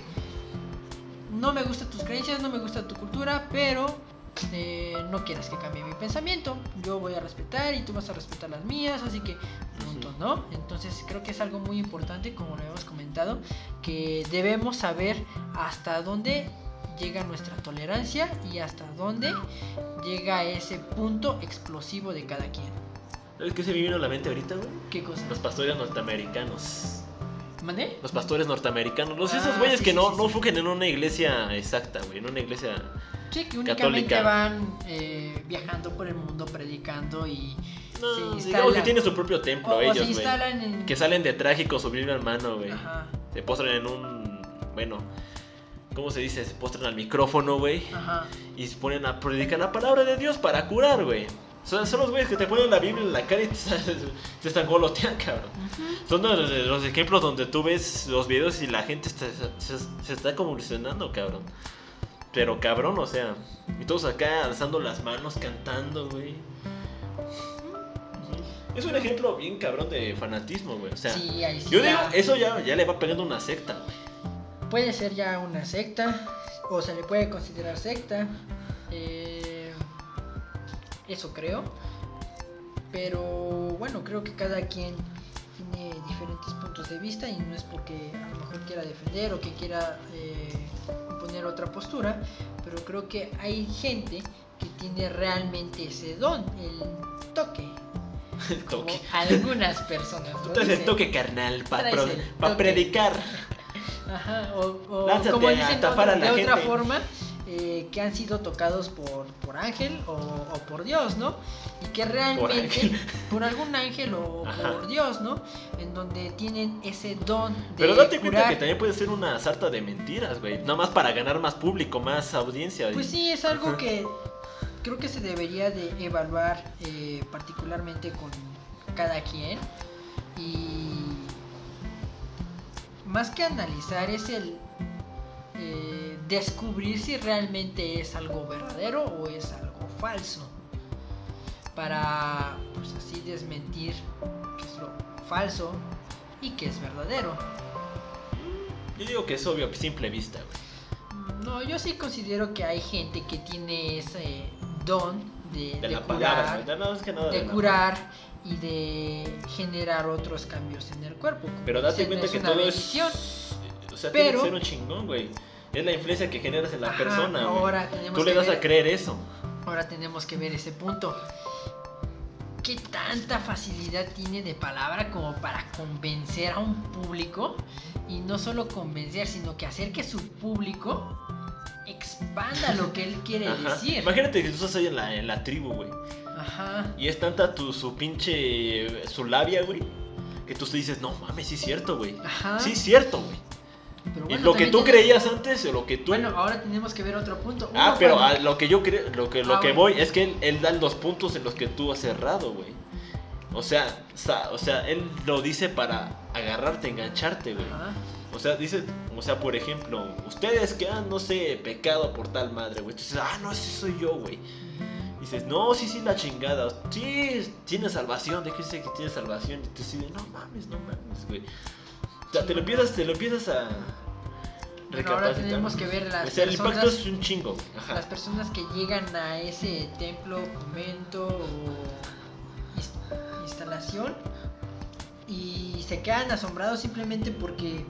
No me gustan tus creencias, no me gusta tu cultura, pero eh, no quieras que cambie mi pensamiento. Yo voy a respetar y tú vas a respetar las mías, así que punto, ¿no? Entonces creo que es algo muy importante, como lo hemos comentado, que debemos saber hasta dónde llega nuestra tolerancia y hasta dónde llega ese punto explosivo de cada quien. ¿Sabes qué se me vino a la mente ahorita, güey? ¿Qué cosa? Los pastores norteamericanos. ¿Mandé? Los pastores norteamericanos. Los esos Ah, güeyes sí, que sí, no, sí, no sí. fungen en una iglesia exacta, güey. En una iglesia. Sí, que únicamente Católica. van eh, viajando por el mundo predicando y No, digamos que tienen su propio templo o, ellos, güey. en... Que salen de trágico su Biblia en mano, güey. Se postran en un. Bueno. ¿Cómo se dice? Se postran al micrófono, güey. ajá. Y se ponen a predicar la palabra de Dios para curar, güey. Son, son los güeyes que te ponen la Biblia en la cara y te, te están goloteando, cabrón. Son los, los ejemplos donde tú ves los videos y la gente está- se, se está convulsionando, cabrón. Pero cabrón, o sea, y todos acá alzando las manos, cantando, güey. Es un ejemplo bien cabrón de fanatismo, güey. O sea, sí, ahí sí yo digo, ya- eso ya, ya le va pegando una secta, güey. Puede ser ya una secta, o se le puede considerar secta. eh, eso creo. Pero bueno, creo que cada quien tiene diferentes puntos de vista y no es porque a lo mejor quiera defender o que quiera eh, poner otra postura, pero creo que hay gente que tiene realmente ese don, el toque. El Como toque. algunas personas. Tú traes el dicen. toque carnal para el toque. predicar. Ajá, o, o como a dicen a de la otra gente. forma, eh, que han sido tocados por, por ángel o, o por Dios, ¿no? Y que realmente, por algún ángel o Ajá. por Dios, ¿no? En donde tienen ese don de Pero date cuenta que también puede ser una sarta de mentiras, güey. Nada más para ganar más público, más audiencia. Pues sí, es algo que creo que se debería de evaluar eh, particularmente con cada quien. Y más que analizar es el eh, descubrir si realmente es algo verdadero o es algo falso. Para pues así desmentir qué es lo falso y qué es verdadero. Yo digo que es obvio a simple vista, güey. No, yo sí considero que hay gente que tiene ese don de, De, curar, palabra, que de curar y de generar otros cambios en el cuerpo. Pero date cuenta que todo bendición. es. O sea, Pero- tiene que ser un chingón, güey. Es la influencia que generas en la Ajá, persona, ahora tenemos Tú le das ver- a creer eso. Ahora tenemos que ver ese punto. ¿Qué tanta facilidad tiene de palabra como para convencer a un público? Y no solo convencer, sino que hacer que su público expanda lo que él quiere Ajá. decir. Imagínate que tú estás ahí en la, en la tribu, güey. Ajá. Y es tanta tu, su pinche. su labia, güey. Que tú te dices, no mames, sí es cierto, güey. Ajá. Sí es cierto, güey. Pero bueno, lo que tú tiene- creías antes o lo que tú. Bueno, ahora tenemos que ver otro punto. ah, pero cuando- a lo que yo creo, lo que, lo Ah, que bueno. voy es que él, él da los puntos en los que tú has cerrado, güey. O sea, o sea, él lo dice para agarrarte, engancharte, güey. O sea, dice, o sea, por ejemplo, ustedes que han, no sé, pecado por tal madre, güey. Tú dices, ah, no, ese soy yo, güey. Dices, no, sí, sí, la chingada. Sí, tiene salvación. ¿De qué dice que tiene salvación? Y tú dices, no mames, no mames, güey. O sea, te lo empiezas, te lo empiezas a. Bueno, ahora tenemos que ver las O sea, el impacto personas, es un chingo. Ajá. las personas que llegan a ese templo, convento o ins- instalación y se quedan asombrados simplemente porque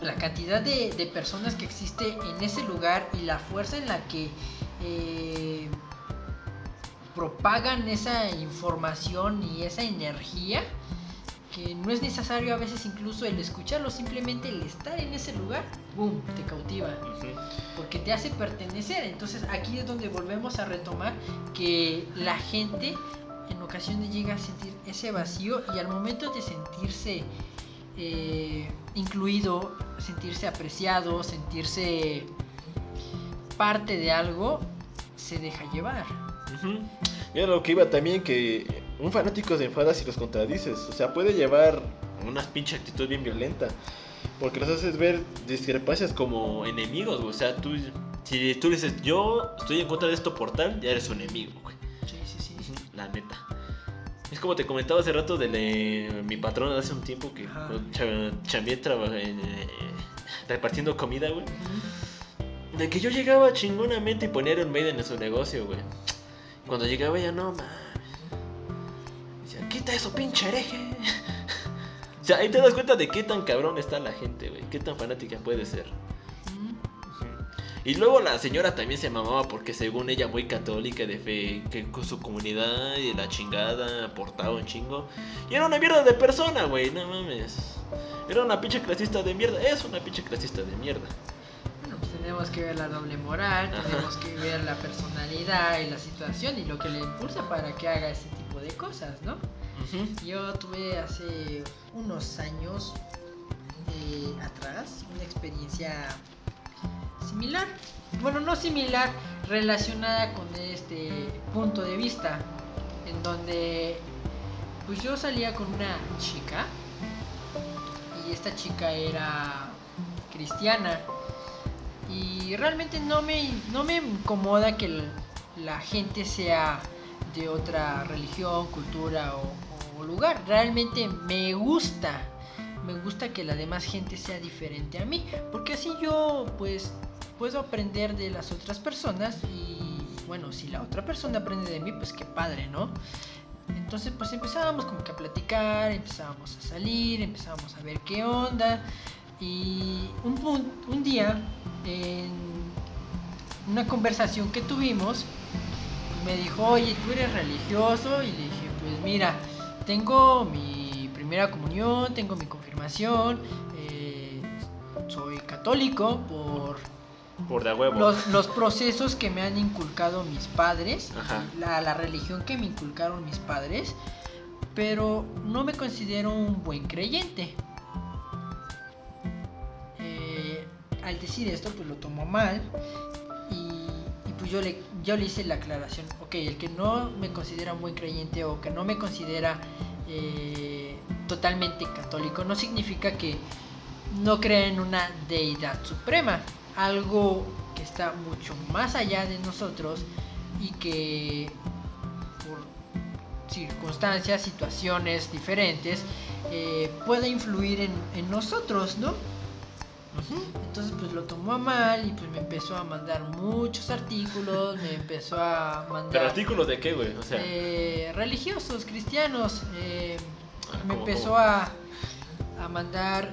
la cantidad de, de personas que existe en ese lugar y la fuerza en la que eh, propagan esa información y esa energía que no es necesario a veces incluso el escucharlo, simplemente el estar en ese lugar, ¡boom!, te cautiva, porque te hace pertenecer. Entonces aquí es donde volvemos a retomar que la gente en ocasiones llega a sentir ese vacío y al momento de sentirse eh, incluido, sentirse apreciado, sentirse parte de algo, se deja llevar. Era lo que iba también, que un fanático se enfada si los contradices. O sea, puede llevar una pinche actitud bien violenta. Porque los haces ver discrepancias como enemigos, güey. O sea, tú, si tú dices, yo estoy en contra de esto por tal, ya eres un enemigo, güey. Sí, sí, sí. La neta. Es como te comentaba hace rato de le- mi patrón hace un tiempo que Ajá. cha- chambeé traba- en, eh, repartiendo comida, güey. De que yo llegaba chingonamente y ponía Iron Maiden en su negocio, güey. Cuando llegaba ella, no mames. Quita eso, pinche hereje. o sea, ahí te das cuenta de qué tan cabrón está la gente, güey. Qué tan fanática puede ser. Y luego la señora también se mamaba porque según ella muy católica de fe, que con su comunidad y la chingada aportaba un chingo. Y era una mierda de persona, güey, no mames. Era una pinche clasista de mierda, es una pinche clasista de mierda. Bueno, pues tenemos que ver la doble moral, Ajá. tenemos que ver la personalidad y la situación y lo que le impulsa para que haga ese tipo de cosas, ¿no? Yo tuve hace unos años eh, atrás una experiencia similar, bueno, no similar, relacionada con este punto de vista, en donde pues yo salía con una chica y esta chica era cristiana y realmente no me, no me incomoda que la gente sea de otra religión, cultura o, lugar. Realmente me gusta, me gusta que la demás gente sea diferente a mí, porque así yo pues puedo aprender de las otras personas y bueno, si la otra persona aprende de mí, pues qué padre, ¿no? Entonces pues empezábamos como que a platicar, empezábamos a salir, empezábamos a ver qué onda. Y un, un día, en una conversación que tuvimos, me dijo, oye, ¿tú eres religioso? Y le dije, pues mira, tengo mi primera comunión, tengo mi confirmación, eh, soy católico por Por de huevo. los, los procesos que me han inculcado mis padres, Ajá. la, la religión que me inculcaron mis padres, pero no me considero un buen creyente. Eh, al decir esto, pues lo tomó mal yo le, yo le hice la aclaración, ok, el que no me considera un buen creyente o que no me considera eh, totalmente católico no significa que no crea en una deidad suprema, algo que está mucho más allá de nosotros y que por circunstancias, situaciones diferentes, eh, puede influir en, en nosotros, ¿no? Entonces pues lo tomó a mal y pues me empezó a mandar muchos artículos, me empezó a mandar ¿Pero artículos de qué, güey? O sea, eh, religiosos, cristianos. eh, Ah, me ¿cómo, empezó? A, a mandar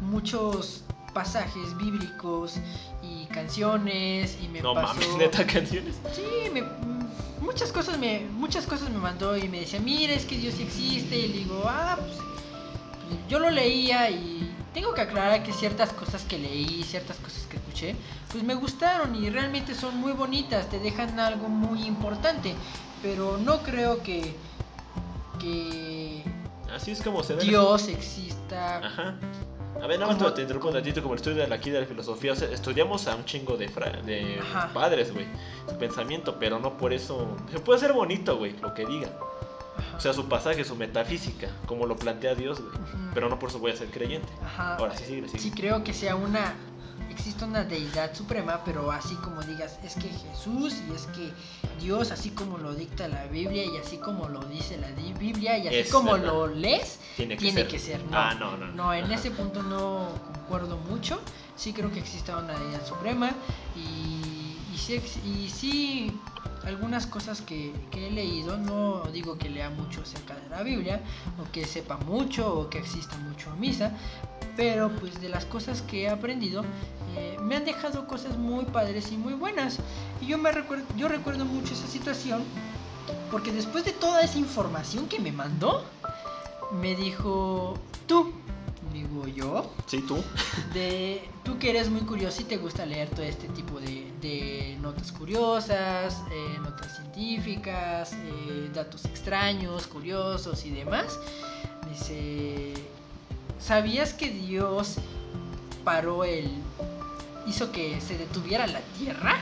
muchos pasajes bíblicos y canciones y me no pasó mames, neta, canciones. sí me- mm, muchas cosas me muchas cosas me mandó y me decía mira es que Dios existe y le digo ah pues, yo lo leía y tengo que aclarar que ciertas cosas que leí ciertas cosas que escuché pues me gustaron y realmente son muy bonitas te dejan algo muy importante pero no creo que que Así es como se da. Dios exista Ajá. A ver, nada más te interrumpo un ratito como el estudio de la, aquí de la filosofía. O sea, estudiamos a un chingo de, fra- de Ajá. padres, güey. Su pensamiento, pero no por eso. Se puede ser bonito, güey, lo que digan. O sea, su pasaje, su metafísica, como lo plantea Dios, güey. Pero no por eso voy a ser creyente. Ajá. Ahora sí, sigue, sigue. Sí creo que sea una existe una deidad suprema, pero así como digas, es que Jesús y es que Dios, así como lo dicta la Biblia y así como lo dice la Biblia y así Es como verdad. lo lees, Tiene que tiene ser. que ser. No, Ah, no, no. No, en Ajá. ese punto no concuerdo mucho. Sí creo que exista una deidad suprema y, y, sí, algunas cosas que, he leído, no digo que lea mucho acerca de la Biblia o que sepa mucho o que exista mucho misa, pero pues de las cosas que he aprendido eh, me han dejado cosas muy padres y muy buenas. Y yo, me recuerdo, yo recuerdo mucho esa situación porque después de toda esa información que me mandó, me dijo, tú, digo yo, Sí, tú. de tú que eres muy curioso y te gusta leer todo este tipo de, de notas curiosas, eh, notas científicas, eh, datos extraños, curiosos y demás, dice, ¿sabías que Dios paró el... hizo que se detuviera la Tierra?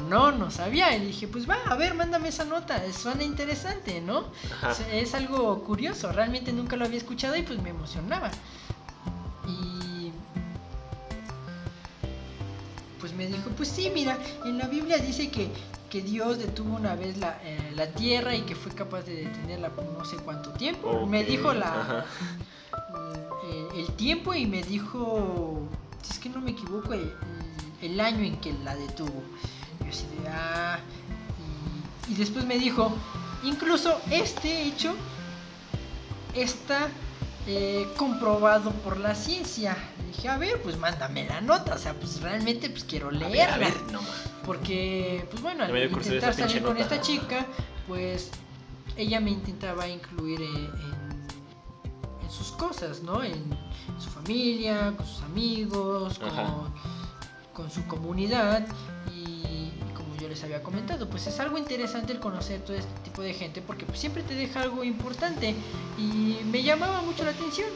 No, no sabía. Y dije, pues va, a ver, mándame esa nota, suena interesante, ¿no? Ajá. Es- algo curioso, realmente nunca lo había escuchado y pues me emocionaba. Y pues me dijo, pues sí, mira, en la Biblia dice que, que Dios detuvo una vez la, eh, la tierra y que fue capaz de detenerla por no sé cuánto tiempo. Me dijo la, ajá. el, el tiempo y me dijo, si es que no me equivoco, el, el año en que la detuvo. Yo así de, ah, y, y después me dijo, incluso este hecho está eh, comprobado por la ciencia. Le dije, a ver, pues mándame la nota, o sea, pues realmente pues quiero A ver, leerla. a ver, no más. Porque, pues bueno, al intentar salir con nota. esta chica, pues ella me intentaba incluir en, en- en sus cosas, ¿no? En su familia, con sus amigos, con, con su comunidad. Les había comentado, pues es algo interesante el conocer todo este tipo de gente porque pues, siempre te deja algo importante. Y me llamaba mucho la atención.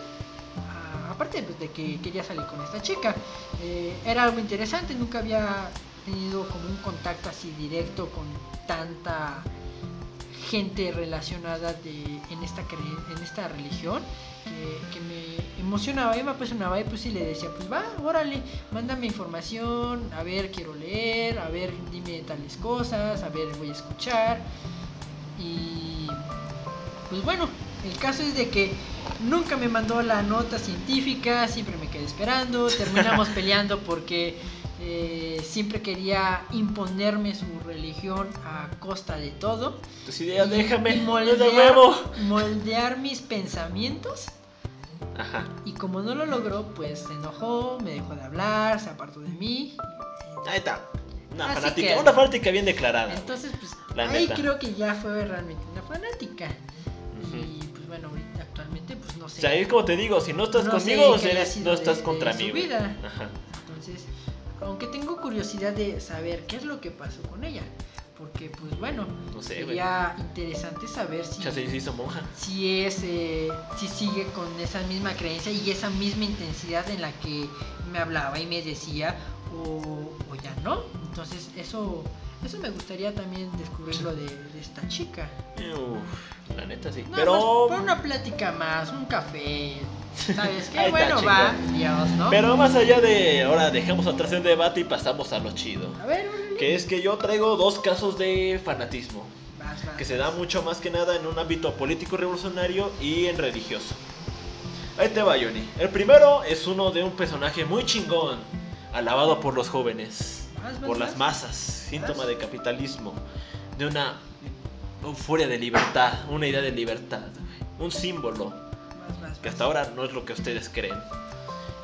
Ah, Aparte pues, de que quería salir con esta chica, eh, era algo interesante, nunca había tenido como un contacto así directo con tanta gente relacionada de, en, esta cre- en esta religión que, que me emocionaba. Y me apasionaba y pues sí le decía pues va, órale, mándame información, a ver, quiero leer, a ver, dime tales cosas, a ver, voy a escuchar. Y pues bueno, el caso es de que nunca me mandó la nota científica, siempre me quedé esperando, terminamos peleando porque eh, siempre quería imponerme su religión a costa de todo. Tus ideas, Y- déjame. y es de huevo. moldear mis pensamientos Ajá. y como no lo logró, pues se enojó, me dejó de hablar, se apartó de mí. Ahí está. Una Así fanática, que- una fanática bien declarada. Entonces, pues La ahí neta. creo que ya fue realmente una fanática. Y pues bueno, ahorita actualmente pues no O sé. sea, es como te digo, si no estás No conmigo, eres- no estás de- contra de mí. vida. Ajá. Entonces, aunque tengo curiosidad de saber qué es lo que pasó con ella. Porque pues bueno, No sé, sería interesante saber si, Ya se hizo monja. si es eh, si sigue con esa misma creencia y esa misma intensidad en la que me hablaba y me decía o, o ya no entonces eso eso me gustaría también descubrirlo de, de esta chica Uf, la neta sí. Nada Pero. por una plática más un café sabes qué Ahí está, bueno va. Dios no Pero más allá de. Ahora dejemos atrás el debate y pasamos a lo chido. a ver. Que es que yo traigo dos casos de fanatismo. Vas, vas, Que se da mucho más que nada en un ámbito político revolucionario y en religioso. Ahí te va, Johnny. El primero es uno de un personaje muy chingón, alabado por los jóvenes, Por las masas, síntoma de capitalismo, de una euforia de libertad, una idea de libertad, un símbolo que hasta ahora no es lo que ustedes creen.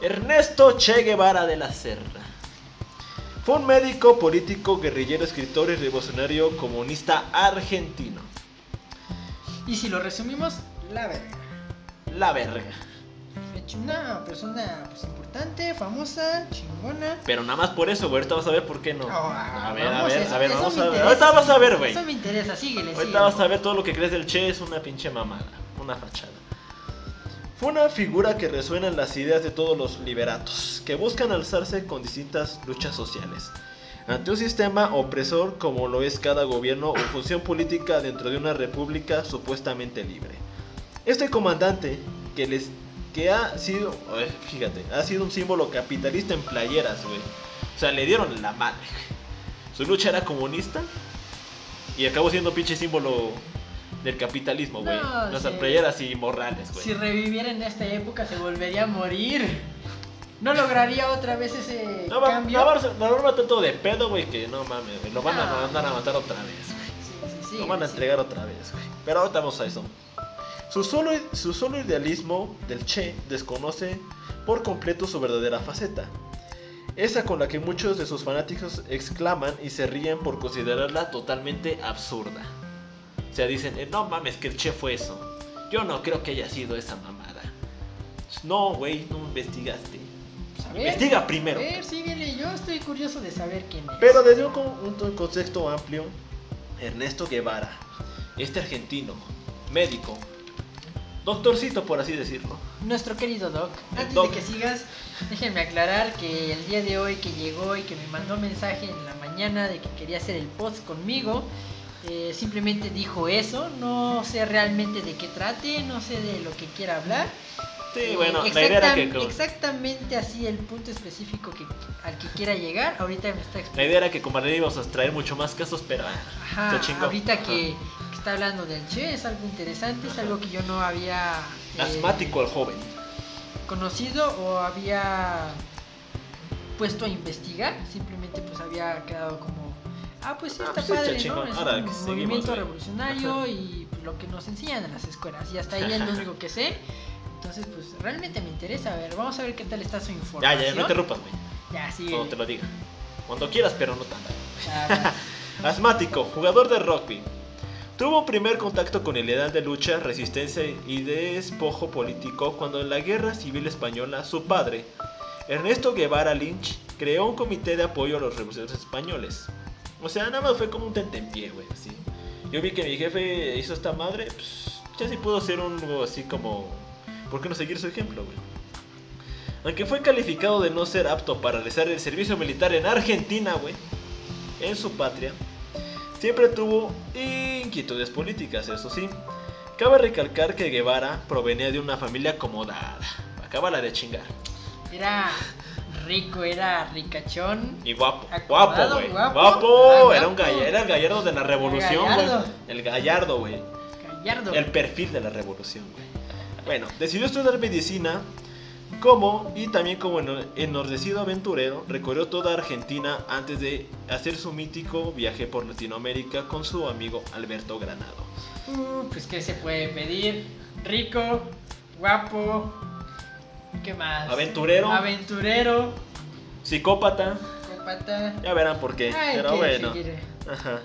Ernesto Che Guevara de la Serra. Fue un médico, político, guerrillero, escritor y revolucionario comunista argentino. y si lo resumimos la verga La verga. Una persona pues, importante, famosa, chingona. Pero nada más por eso, güey. Ahorita vas a ver por qué no. Oh, a ver, a ver, eso- a ver, eso vamos a ver. Ahorita vas a ver, güey. Eso me interesa, síguele, Ahorita síguele. vas a ver todo lo que crees del Che es una pinche mamada, una fachada. Fue una figura que resuena en las ideas de todos los liberatos, que buscan alzarse con distintas luchas sociales. ante un sistema opresor como lo es cada gobierno o función política dentro de una república supuestamente libre. Este comandante que les que ha sido, eh, fíjate, ha sido un símbolo capitalista en playeras, güey. O sea, le dieron la madre. Su lucha era comunista y acabó siendo pinche símbolo del capitalismo, güey. No, Nuestras sí. playeras y morrales, güey. Si reviviera en esta época se volvería a morir. No lograría otra vez ese No, cambio. no, va- no, va tanto de pedo, güey, que no mames, güey. Lo van a No. mandar a matar otra vez, güey. Sí, sí, Lo van a entregar otra vez, güey. Pero ahorita vamos a eso. Su solo, su solo idealismo del Che desconoce por completo su verdadera faceta. Esa con la que muchos de sus fanáticos exclaman y se ríen por considerarla totalmente absurda. O sea, dicen, "Eh, no mames, que el Che fue eso. Yo no creo que haya sido esa mamada. No, güey, no investigaste. Pues, a ver, Investiga primero. A ver, síguele. Yo estoy curioso de saber quién es. Pero desde un contexto amplio, Ernesto Guevara, este argentino, médico, doctorcito por así decirlo, Nuestro querido Doc, antes Doc. de que sigas, déjenme aclarar que el día de hoy que llegó y que me mandó mensaje en la mañana de que quería hacer el post conmigo, eh, simplemente dijo eso, no sé realmente de qué trate, no sé de lo que quiera hablar. Sí, Eh, bueno, la idea era que exactam- con- Exactamente así el punto específico que, al que quiera llegar, ahorita me está la explicando. idea era que como le íbamos a traer mucho más casos, pero ah, Ajá, ahorita Ajá. que está hablando del Che es algo interesante, es algo que yo no había... eh, Asmático el joven. conocido o había puesto a investigar, simplemente pues había quedado como, ah pues sí, Ah, está pues sí, padre. ¿no? Es Ahora un movimiento güey. revolucionario y pues, lo que nos enseñan en las escuelas y hasta ahí es lo único que sé. Entonces pues realmente me interesa, a ver, vamos a ver qué tal está su Ya, información. ya, no interrumpas, güey. Ya, sí. Cuando te lo diga. Cuando quieras, pero no tanto. ya. Asmático, jugador de rugby. Tuvo un primer contacto con el ideal de lucha, resistencia y despojo político cuando en la Guerra Civil Española su padre, Ernesto Guevara Lynch, creó un comité de apoyo a los revolucionarios españoles. O sea, nada más fue como un tentempié, güey, así. Yo vi que mi jefe hizo esta madre, pues ya sí pudo ser un así como... ¿Por qué no seguir su ejemplo, güey? Aunque fue calificado de no ser apto para realizar el servicio militar en Argentina, güey, en su patria, siempre tuvo inquietudes políticas, eso sí. Cabe recalcar que Guevara provenía de una familia acomodada. Acábala de chingar. Era rico, era ricachón. Y guapo. Guapo, güey. guapo. Guapo. Ah, Era, un guapo. gall- era el gallardo de la revolución, güey. gallardo. El gallardo, güey. Gallardo. El perfil de la revolución, güey. Bueno, decidió estudiar medicina como y también como eno- enordecido aventurero, recorrió toda Argentina antes de hacer su mítico viaje por Latinoamérica con su amigo Alberto Granado. Uh, pues qué se puede pedir. Rico, guapo. ¿Qué más? Aventurero. Aventurero. Psicópata, Copata. ya verán por qué, pero bueno. seguir. Ajá.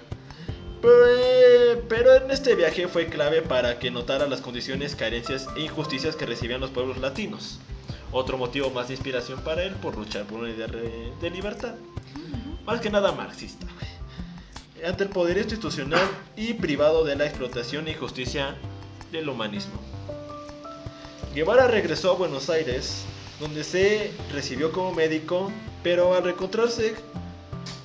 Pero, eh, pero en este viaje fue clave para que notara las condiciones, carencias e injusticias que recibían los pueblos latinos. Otro motivo más de inspiración para él por luchar por una idea de libertad. Más que nada marxista. Ante el poder institucional y privado de la explotación e injusticia del humanismo. Guevara regresó a Buenos Aires, donde se recibió como médico, pero al reencontrarse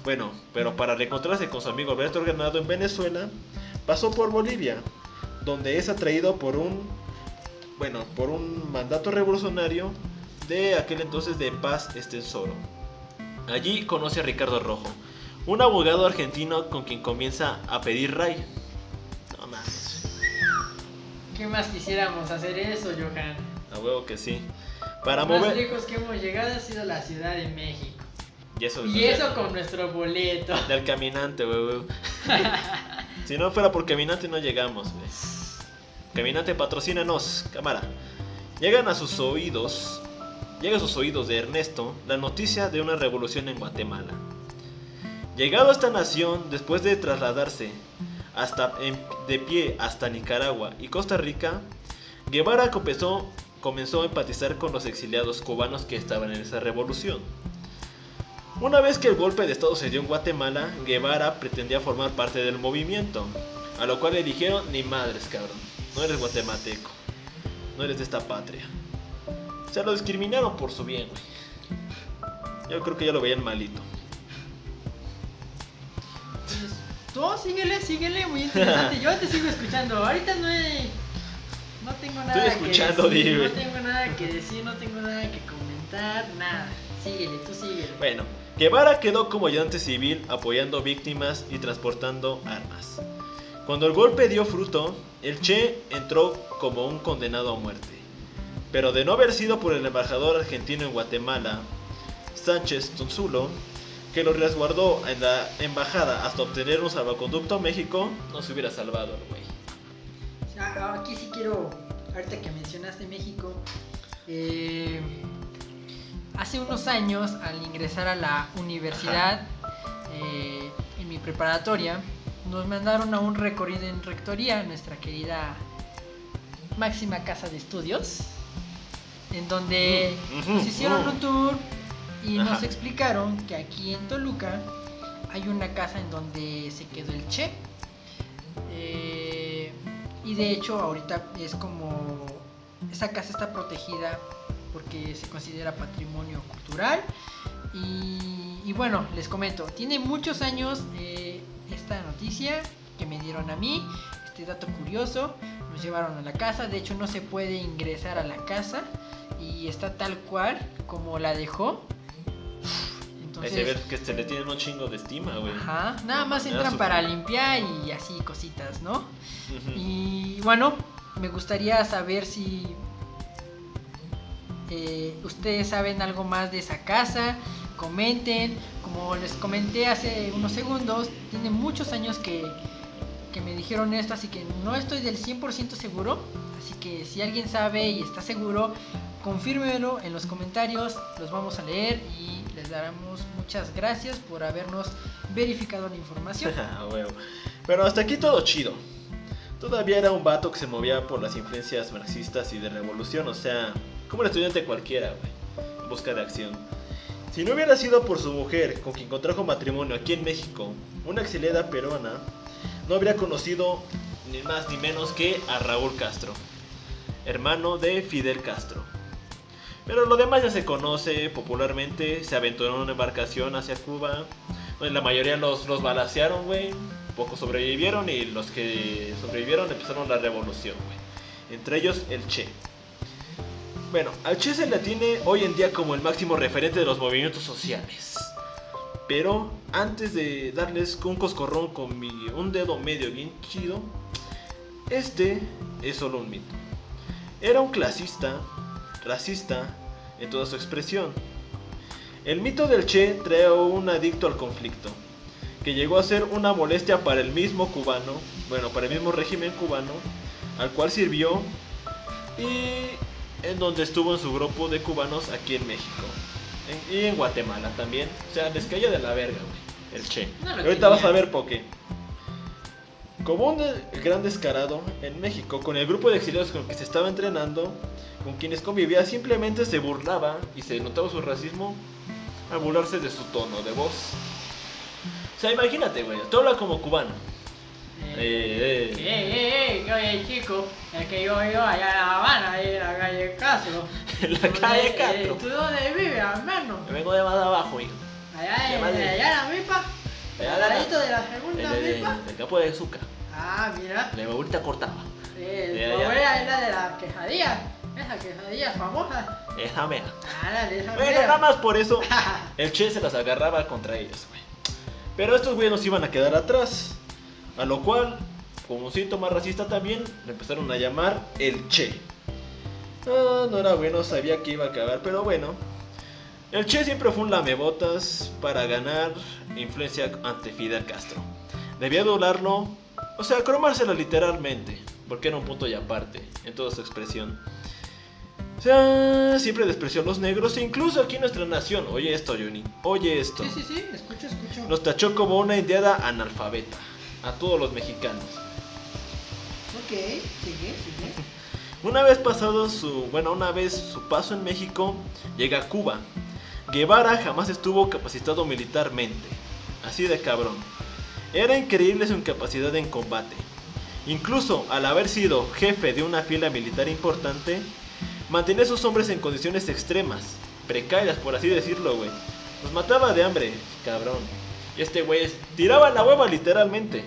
bueno, pero para reencontrarse con su amigo Alberto Granado en Venezuela, pasó por Bolivia, donde es atraído por un, bueno, por un mandato revolucionario de aquel entonces de Paz Estensoro. Allí conoce a Ricardo Rojo, un abogado argentino con quien comienza a pedir ray. No mames, ¿Qué más quisiéramos hacer eso, Johan? a huevo que sí. Para Lo más mover... lejos que hemos llegado ha sido la Ciudad de México. Y eso, Y eso con nuestro boleto. Del caminante, güey. si no fuera por caminante no llegamos, güey. Caminante, patrocínanos, cámara. Llegan a sus oídos, llega a sus oídos de Ernesto la noticia de una revolución en Guatemala. Llegado a esta nación, después de trasladarse de pie hasta Nicaragua y Costa Rica, Guevara comenzó, comenzó a empatizar con los exiliados cubanos que estaban en esa revolución. Una vez que el golpe de Estado se dio en Guatemala, Guevara pretendía formar parte del movimiento, a lo cual le dijeron, ni madres, cabrón, no eres guatemalteco, no eres de esta patria. O sea, lo discriminaron por su bien, güey. Yo creo que ya lo veían malito. gustó, síguele, síguele, muy interesante. Yo te sigo escuchando. Ahorita no he. No tengo nada Estoy escuchando, que decir. dime. No tengo nada que decir, no tengo nada que comentar, nada. Síguele, tú síguele. Bueno, Guevara quedó como ayudante civil apoyando víctimas y transportando armas. Cuando el golpe dio fruto, el Che entró como un condenado a muerte. Pero de no haber sido por el embajador argentino en Guatemala, Sánchez Tonzulo, que lo resguardó en la embajada hasta obtener un salvoconducto a México, no se hubiera salvado el güey. Aquí sí quiero, ahorita que mencionaste México, eh, hace unos años al ingresar a la universidad, eh, en mi preparatoria, nos mandaron a un recorrido en rectoría, nuestra querida máxima casa de estudios, en donde nos hicieron un tour y nos explicaron que aquí en Toluca hay una casa en donde se quedó el Che. Eh, y de hecho ahorita es como esa casa está protegida porque se considera patrimonio cultural. Y, y bueno les comento tiene muchos años eh, esta noticia que me dieron a mí este dato curioso nos llevaron a la casa de hecho no se puede ingresar a la casa y está tal cual como la dejó Ahí se ve que se le tienen un chingo de estima, güey. Ajá, nada más entran para limpiar y así cositas, ¿no? Y bueno, me gustaría saber si eh, ustedes saben algo más de esa casa, comenten. Como les comenté hace unos segundos, tiene muchos años que, que me dijeron esto, así que no estoy del 100% seguro. Así que si alguien sabe y está seguro, confírmelo en los comentarios, los vamos a leer y les daremos muchas gracias por habernos verificado la información. Ah, huevo. Pero hasta aquí todo chido. Todavía era un vato que se movía por las influencias marxistas y de revolución, o sea, como un estudiante cualquiera, güey, en busca de acción. Si no hubiera sido por su mujer, con quien contrajo matrimonio aquí en México, una exiliada peruana, no habría conocido ni más ni menos que a Raúl Castro, hermano de Fidel Castro. Pero lo demás ya se conoce popularmente, se aventuró en una embarcación hacia Cuba, donde la mayoría los, los balacearon, güey, pocos sobrevivieron y los que sobrevivieron empezaron la revolución, güey. Entre ellos el Che. Bueno, al Che se le tiene hoy en día como el máximo referente de los movimientos sociales. Pero antes de darles un coscorrón con mi, un dedo medio bien chido, este es solo un mito. Era un clasista, racista en toda su expresión. El mito del Che trae un adicto al conflicto, que llegó a ser una molestia para el mismo cubano, bueno, para el mismo régimen cubano, al cual sirvió y en donde estuvo en su grupo de cubanos aquí en México en- y en Guatemala también. O sea, les caía de la verga, güey, el Che. No ahorita vas a ver por qué. Como un gran descarado en México, con el grupo de exiliados con que se estaba entrenando, con quienes convivía, simplemente se burlaba y se notaba su racismo al burlarse de su tono de voz. O sea, imagínate, güey, tú hablas como cubano. Eh, Eh, eh. ¡Ey, ey, ey! que Oye, chico, es que yo vivo allá en La Habana, ahí en la calle Castro. En la calle Castro. ¿Tú dónde vives, hermano? Me vengo de más abajo, hijo. Allá en, allá la milpa. Allá la- ladito de la El, segunda el- el- campo de azúcar. Ah, mira. La abuelita cortaba. Ya, tu abuela es la de la quesadilla. Esa quesadilla famosa. Esa mea. Ah, esa Bueno, nada más por eso el Che se las agarraba contra ellos, güey. Pero estos güeyes nos iban a quedar atrás. A lo cual, como un síntoma racista también, le empezaron a llamar el Che. Ah, no era bueno, sabía que iba a acabar, pero bueno. El Che siempre fue un lamebotas para ganar influencia ante Fidel Castro. Debía doblarlo, o sea, cromárselo literalmente, porque era un punto y aparte en toda su expresión. O sea, siempre despreció a los negros, e incluso aquí en nuestra nación. Oye esto, Johnny, oye esto. Sí, sí, sí, escucho, escucho. Nos tachó como una indiada analfabeta a todos los mexicanos. Ok, sigue, sigue. Una vez pasado su, bueno, una vez su paso en México, llega a Cuba. Guevara jamás estuvo capacitado militarmente, así de cabrón. Era increíble su incapacidad en combate. Incluso al haber sido jefe de una fila militar importante, mantenía a sus hombres en condiciones extremas, precarias por así decirlo, güey. Los mataba de hambre, cabrón. Y este güey tiraba la hueva literalmente.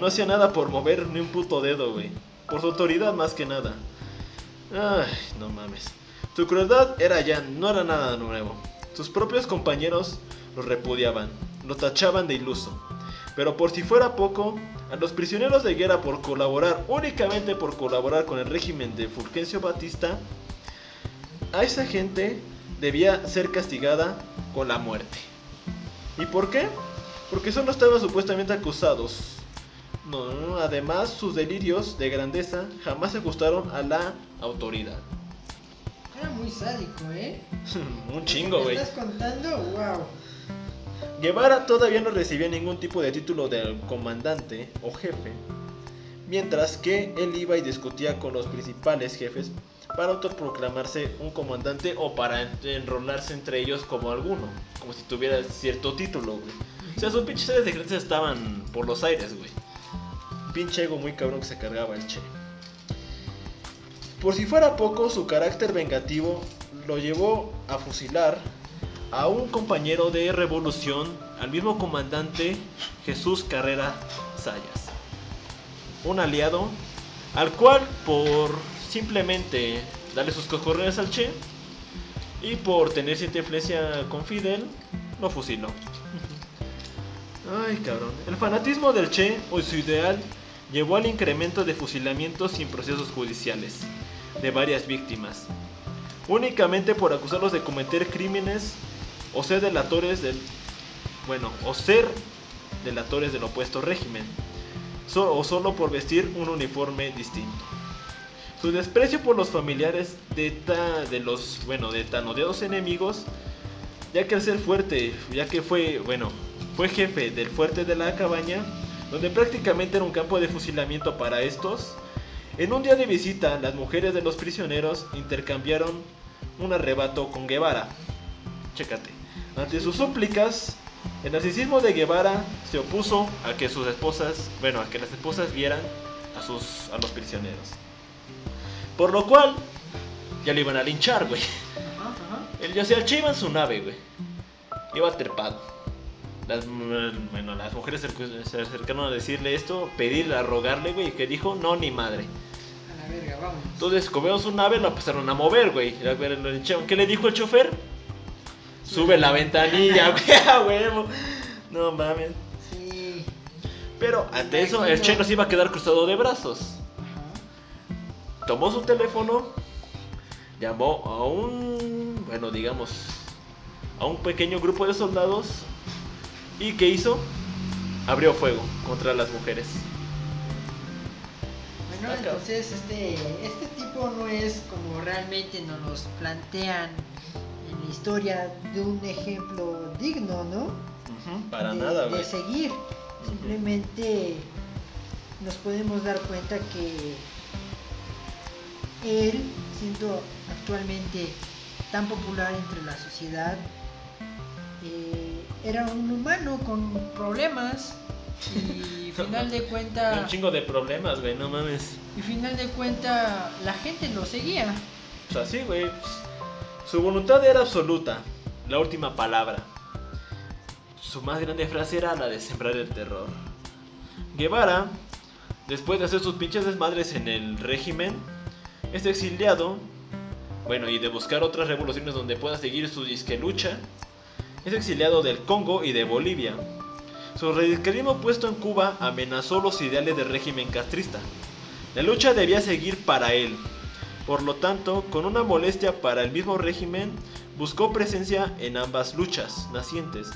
No hacía nada por mover ni un puto dedo, güey. Por su autoridad más que nada. Ay, no mames. Su crueldad era ya, no era nada nuevo. Sus propios compañeros lo repudiaban, lo tachaban de iluso. Pero por si fuera poco, a los prisioneros de guerra por colaborar, únicamente por colaborar con el régimen de Fulgencio Batista, a esa gente debía ser castigada con la muerte. ¿Y por qué? Porque solo estaban supuestamente acusados. No, además sus delirios de grandeza jamás se ajustaron a la autoridad. Era muy sádico, ¿eh? Un chingo, ¿Me güey. estás contando? ¡Wow! Guevara todavía no recibía ningún tipo de título de comandante o jefe, mientras que él iba y discutía con los principales jefes para autoproclamarse un comandante o para en- enrolarse entre ellos como alguno, como si tuviera cierto título, güey. O sea, sus pinches áreas de creencia estaban por los aires, güey. Pinche ego muy cabrón que se cargaba el che. Por si fuera poco, su carácter vengativo lo llevó a fusilar a un compañero de revolución, al mismo comandante Jesús Carrera Sayas. Un aliado al cual por simplemente darle sus cojones al Che y por tener cierta influencia con Fidel, lo fusiló. Ay, cabrón. El fanatismo del Che o su ideal llevó al incremento de fusilamientos sin procesos judiciales de varias víctimas, únicamente por acusarlos de cometer crímenes o ser delatores del bueno, o ser delatores del opuesto régimen, o solo por vestir un uniforme distinto. Su desprecio por los familiares de, ta- de los, bueno, de tan odiados enemigos, ya que al ser fuerte, ya que fue, bueno, fue jefe del fuerte de la cabaña, donde prácticamente era un campo de fusilamiento para estos, en un día de visita, las mujeres de los prisioneros intercambiaron un arrebato con Guevara. Chécate. Ante sus súplicas, el narcisismo de Guevara se opuso a que sus esposas, bueno, a que las esposas vieran a sus a los prisioneros. Por lo cual ya le iban a linchar, güey. Él ya Che iba en su nave, güey. Iba trepado. Las, mm, bueno, las mujeres se acercaron a decirle esto, pedirle, a rogarle, güey, que dijo, no, ni madre. A la verga, vamos. Entonces, como vieron su nave, lo empezaron a mover, güey. ¿Qué le dijo el chofer? Sube la ventanilla, güey, a huevo. No mames. Sí. Pero ante eso, el Che no se iba a quedar cruzado de brazos. Ajá. Tomó su teléfono, llamó a un, bueno, digamos, a un pequeño grupo de soldados. ¿Y qué hizo? Abrió fuego contra las mujeres. Bueno, entonces este, este tipo no es como realmente nos los plantean en la historia de un ejemplo digno, ¿no? Para de, nada, de güey. seguir. Simplemente nos podemos dar cuenta que él, siendo actualmente tan popular entre la sociedad, eh, era un humano con problemas y final de cuenta Un chingo de problemas, güey, no mames. y final de cuenta la gente lo seguía. O sea, sí, güey. Su voluntad era absoluta. La última palabra. Su más grande frase era la de sembrar el terror. Guevara, después de hacer sus pinches desmadres en el régimen, es exiliado. Bueno, y de buscar otras revoluciones donde pueda seguir su disque lucha, es exiliado del Congo y de Bolivia. Su radicalismo puesto en Cuba amenazó los ideales del régimen castrista. La lucha debía seguir para él, por lo tanto, con una molestia para el mismo régimen, buscó presencia en ambas luchas nacientes,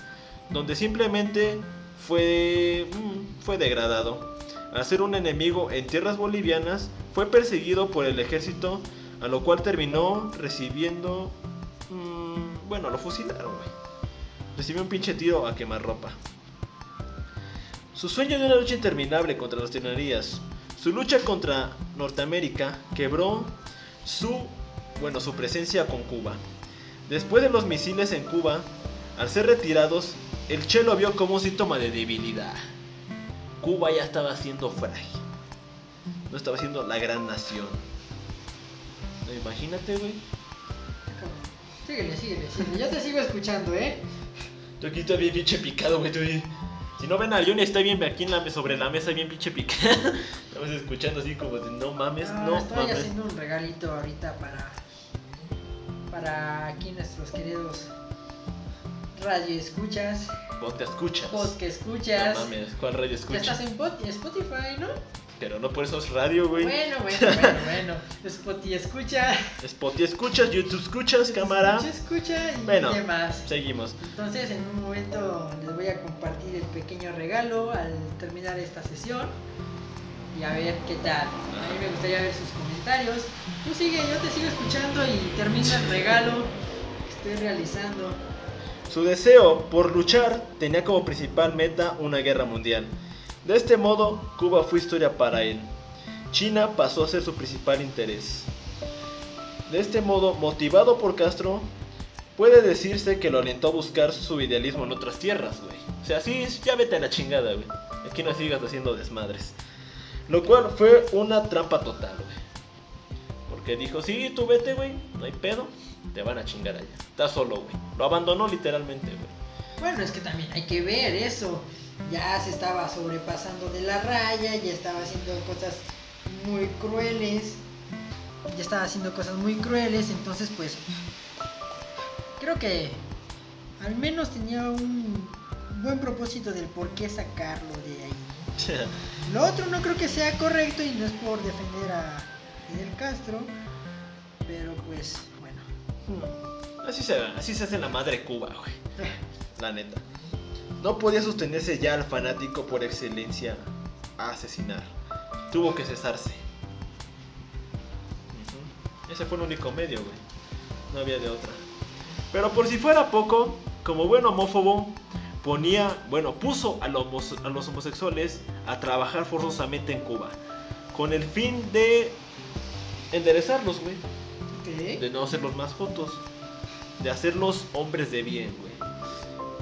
donde simplemente fue, mm, fue degradado. Al ser un enemigo en tierras bolivianas, fue perseguido por el ejército, a lo cual terminó recibiendo... mm, bueno, lo fusilaron, güey. Recibió un pinche tiro a quemarropa. Su sueño de una lucha interminable contra las tiranías, su lucha contra Norteamérica quebró su, bueno, su presencia con Cuba. Después de los misiles en Cuba, al ser retirados, el Che lo vio como un síntoma de debilidad. Cuba ya estaba siendo frágil. No estaba siendo la gran nación. Imagínate, güey. Síguele, síguele, síguele. Yo te sigo escuchando, ¿eh? Tú aquí estás bien pinche picado, güey. ahí. Si no ven a Johnny, está bien aquí en la, sobre la mesa, bien pinche picado. Estamos escuchando así como de no mames, Ah, no estoy mames. haciendo un regalito ahorita para para aquí nuestros queridos radio escuchas, te escuchas. podcast escuchas. No mames, ¿cuál radio ya escuchas? estás en Pot- Spotify, ¿no? Pero no por eso es radio, güey. Bueno, bueno, bueno, bueno. Spotify escucha. Spotify escuchas, YouTube escuchas, cámara. Escucha, escucha y Bueno. demás. Seguimos. Entonces, en un momento les voy a compartir el pequeño regalo al terminar esta sesión y a ver qué tal. A mí me gustaría ver sus comentarios. Tú sigue, yo te sigo escuchando y termina el regalo que estoy realizando. Su deseo por luchar tenía como principal meta una guerra mundial. De este modo, Cuba fue historia para él. China pasó a ser su principal interés. De este modo, motivado por Castro, puede decirse que lo alentó a buscar su idealismo en otras tierras, güey. O sea, sí, ya vete a la chingada, güey. Aquí no sigas haciendo desmadres. Lo cual fue una trampa total, güey. Porque dijo, sí, tú vete, güey, no hay pedo, te van a chingar allá. Estás solo, güey. Lo abandonó literalmente, güey. Bueno, es que también hay que ver eso. Ya se estaba sobrepasando de la raya, ya estaba haciendo cosas muy crueles. Ya estaba haciendo cosas muy crueles, entonces pues creo que al menos tenía un buen propósito del por qué sacarlo de ahí. Lo otro no creo que sea correcto y no es por defender a Fidel Castro, pero pues bueno. Así se, así se hace la madre Cuba, güey. La neta. No podía sostenerse ya al fanático por excelencia a asesinar. Tuvo que cesarse. Ese fue el único medio, güey. No había de otra. Pero por si fuera poco, como buen homófobo, ponía, bueno, puso a los, a los homosexuales a trabajar forzosamente en Cuba. Con el fin de enderezarlos, güey de no hacerlos más fotos, de hacerlos hombres de bien, güey.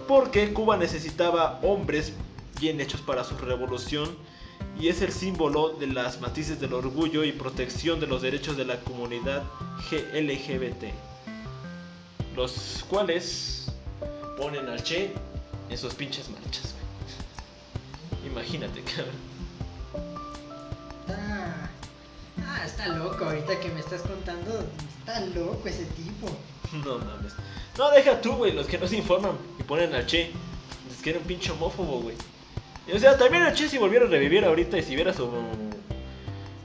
Porque Cuba necesitaba hombres bien hechos para su revolución y es el símbolo de las matices del orgullo y protección de los derechos de la comunidad LGBT, los cuales ponen al Che en sus pinches marchas, güey. Imagínate, cabrón. Está. Ah, está loco ahorita que me estás contando. Está loco ese tipo. No mames. No, deja tú, güey, los que no se informan y ponen al Che. Es que era un pinche homófobo, güey. O sea, también el Che si volviera a revivir ahorita y si viera su,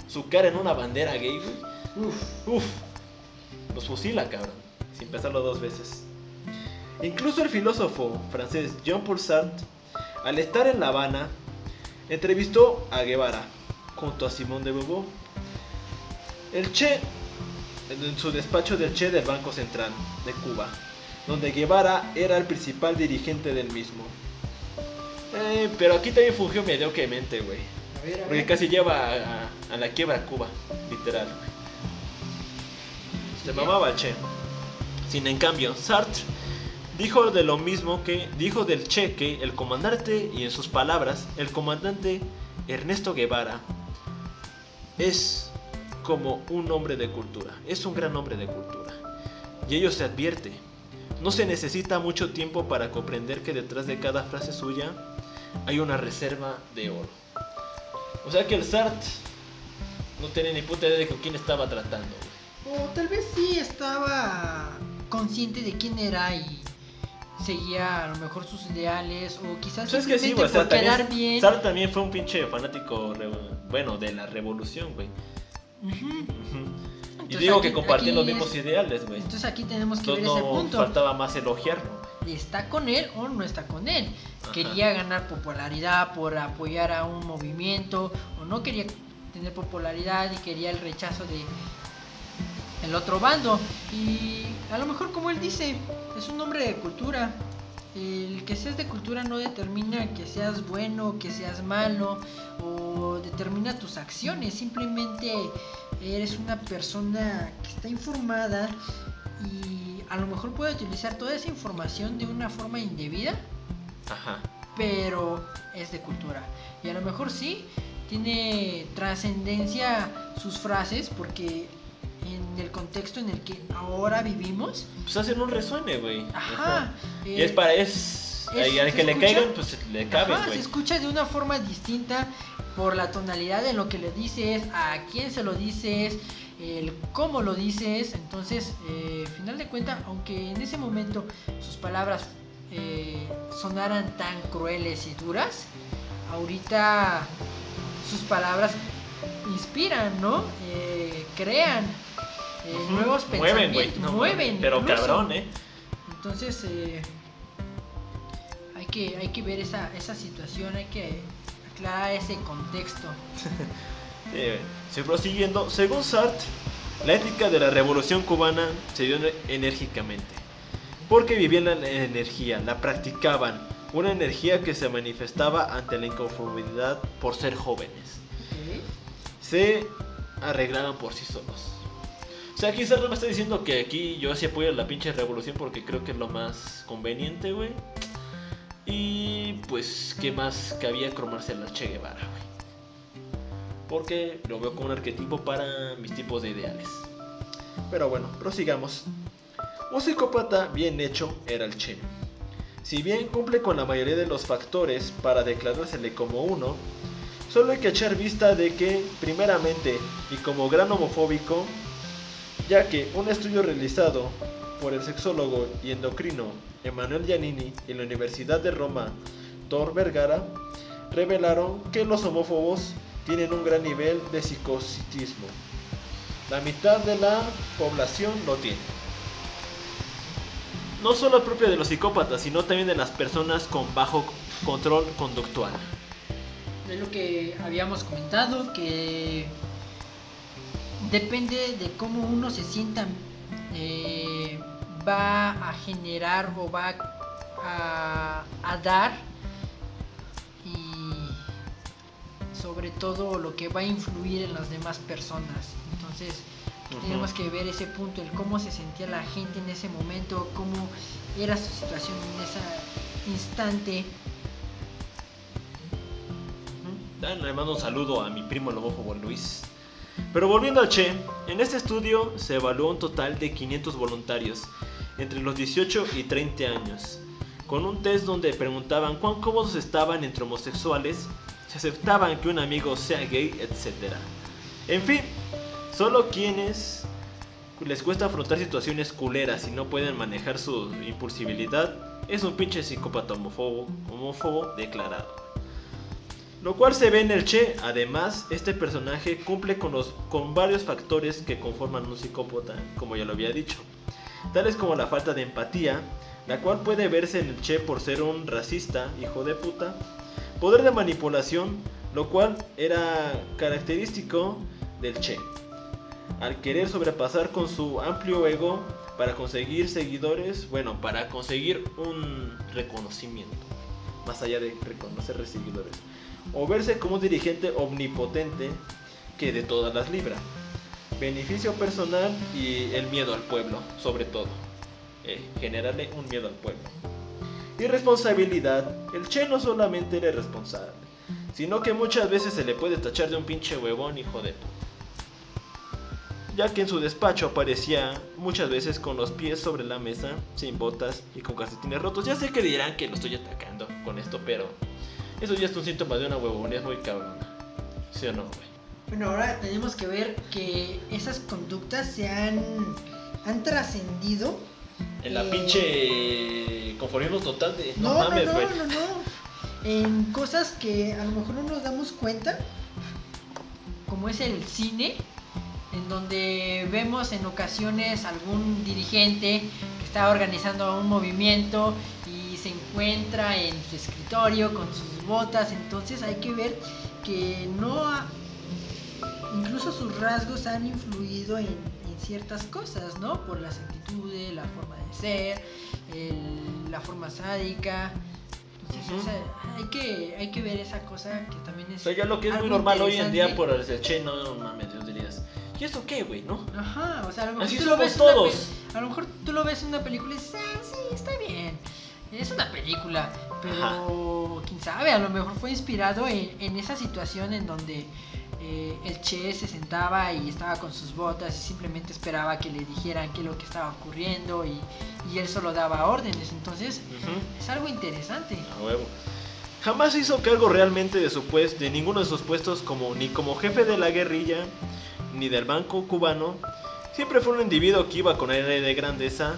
su cara en una bandera gay, güey. Uf. Uf, los fusila, cabrón, sin pensarlo dos veces. Incluso el filósofo francés Jean-Paul Sartre, al estar en La Habana, entrevistó a Guevara junto a Simón de Beauvoir. El Che, en su despacho del Che del Banco Central de Cuba, donde Guevara era el principal dirigente del mismo. Eh, pero aquí también fungió mediocremente, güey. Porque casi lleva a, a- a la quiebra a Cuba, literal. güey. Se mamaba el Che. Sin en cambio, Sartre dijo de lo mismo que dijo del Che que el comandante, y en sus palabras, el comandante Ernesto Guevara es como un hombre de cultura, es un gran hombre de cultura. Y ello se advierte. No se necesita mucho tiempo para comprender que detrás de cada frase suya hay una reserva de oro. O sea que el Sartre no tenía ni puta idea de con quién estaba tratando. O tal vez sí estaba consciente de quién era y seguía a lo mejor sus ideales. O quizás Pues es que sí, o sea, por quedar también, bien. Sartre también fue un pinche fanático, bueno, de la revolución, güey. Y digo aquí- que compartían los mismos es- ideales, güey. Entonces aquí tenemos que Entonces ver ese no punto. faltaba más elogiarlo. ¿Está con él o no está con él? Ajá. Quería ganar popularidad por apoyar a un movimiento o no quería tener popularidad y quería el rechazo de el otro bando. Y a lo mejor como él dice, es un hombre de cultura. El que seas de cultura no determina que seas bueno, que seas malo o determina tus acciones. Simplemente eres una persona que está informada y a lo mejor puede utilizar toda esa información de una forma indebida, Ajá. pero es de cultura. Y a lo mejor sí, tiene trascendencia sus frases porque en el contexto en el que ahora vivimos, Pues hacen un resuene, güey. ajá, Y eh, es para es es- y al que le escucha- caigan, pues le caben, Ajá, se güey. escucha de una forma distinta por la tonalidad en lo que le dices, a quién se lo dices, el cómo lo dices. Entonces, eh, final de cuentas, aunque en ese momento sus palabras eh, sonaran tan crueles y duras, ahorita sus palabras inspiran, ¿no? Eh, crean eh, nuevos Mueven, pensamientos, no, mueven. Pero incluso. cabrón, ¿eh? Entonces, eh, hay, que, hay que ver esa, esa situación, hay que aclarar ese contexto. Eh, sí, prosiguiendo, según Sartre, la ética de la revolución cubana se dio enérgicamente, porque vivían la energía, la practicaban, una energía que se manifestaba ante la inconformidad por ser jóvenes. Se arreglaban por sí solos. Sea, aquí Sartre me está diciendo que aquí yo sí apoyo la pinche revolución porque creo que es lo más conveniente, güey. Y pues, ¿qué más cabía cromarse a la Che Guevara, güey? porque lo veo como un arquetipo para mis tipos de ideales. Pero bueno, prosigamos. Un psicópata bien hecho era el Che. Si bien cumple con la mayoría de los factores para declarársele como uno, solo hay que echar vista de que, primeramente, y como gran homofóbico, ya que un estudio realizado por el sexólogo y endocrino Emanuel Giannini en la Universidad de Roma, Tor Vergara, revelaron que los homófobos tienen un gran nivel de psicositismo. La mitad de la población lo tiene. No solo es propio de los psicópatas, sino también de las personas con bajo control conductual. Es lo que habíamos comentado, que depende de cómo uno se sienta, eh, va a generar o va a, a dar y sobre todo lo que va a influir en las demás personas. Entonces tenemos que ver ese punto, el cómo se sentía la gente en ese momento, cómo era su situación en ese instante. Le mando un saludo a mi primo el homófobo Luis. Pero volviendo al Che, en este estudio se evaluó un total de 500 voluntarios entre los 18 y 30 años, con un test donde preguntaban cuán cómodos estaban entre homosexuales, si aceptaban que un amigo sea gay, etc. En fin, solo quienes les cuesta afrontar situaciones culeras y no pueden manejar su impulsibilidad es un pinche psicópata homófobo, homófobo declarado. Lo cual se ve en el Che. Además, este personaje cumple con, los, con varios factores que conforman un psicópata, como ya lo había dicho. Tales como la falta de empatía, la cual puede verse en el Che por ser un racista, hijo de puta. Poder de manipulación, lo cual era característico del Che. Al querer sobrepasar con su amplio ego para conseguir seguidores, bueno, para conseguir un reconocimiento, más allá de reconocer seguidores o verse como un dirigente omnipotente que de todas las libra. Beneficio personal y el miedo al pueblo, sobre todo. Eh, generarle un miedo al pueblo. Y responsabilidad, el Che no solamente era responsable, sino que muchas veces se le puede tachar de un pinche huevón hijo de. Ya que en su despacho aparecía muchas veces con los pies sobre la mesa, sin botas y con calcetines rotos. Ya sé que dirán que lo estoy atacando con esto, pero eso ya es un síntoma de una huevonía muy cabrona. ¿Sí o no, güey? Bueno, ahora tenemos que ver que esas conductas se han, han trascendido. En la Eh, pinche conformismo total de. No, No, no, mames, no, güey. no, no. En cosas que a lo mejor no nos damos cuenta, como es el cine, en donde vemos en ocasiones algún dirigente que está organizando un movimiento y se encuentra en su escritorio con sus botas, entonces hay que ver que no ha- incluso sus rasgos han influido en, en ciertas cosas, ¿no? Por las actitudes, la forma de ser, el- la forma sádica. Entonces, hay, que, hay que ver esa cosa que también es... O sea, ya lo que es muy normal hoy en día por el che, no, no mames, Dios dirías. ¿Y esto qué, güey, no? Ajá, o sea, a lo mejor Así tú lo ves en una todos. a lo mejor tú lo ves en una película y dices, ah, sí, está bien. Es una película, Pero quién sabe, a lo mejor fue inspirado en, en esa situación en donde eh, el Che se sentaba y estaba con sus botas y simplemente esperaba que le dijeran qué es lo que estaba ocurriendo y, y él solo daba órdenes. Entonces Ujú. es algo interesante. A huevo. Jamás hizo cargo realmente de su pues, de ninguno de sus puestos como ni como jefe de la guerrilla ni del banco cubano. Siempre fue un individuo que iba con aire de grandeza,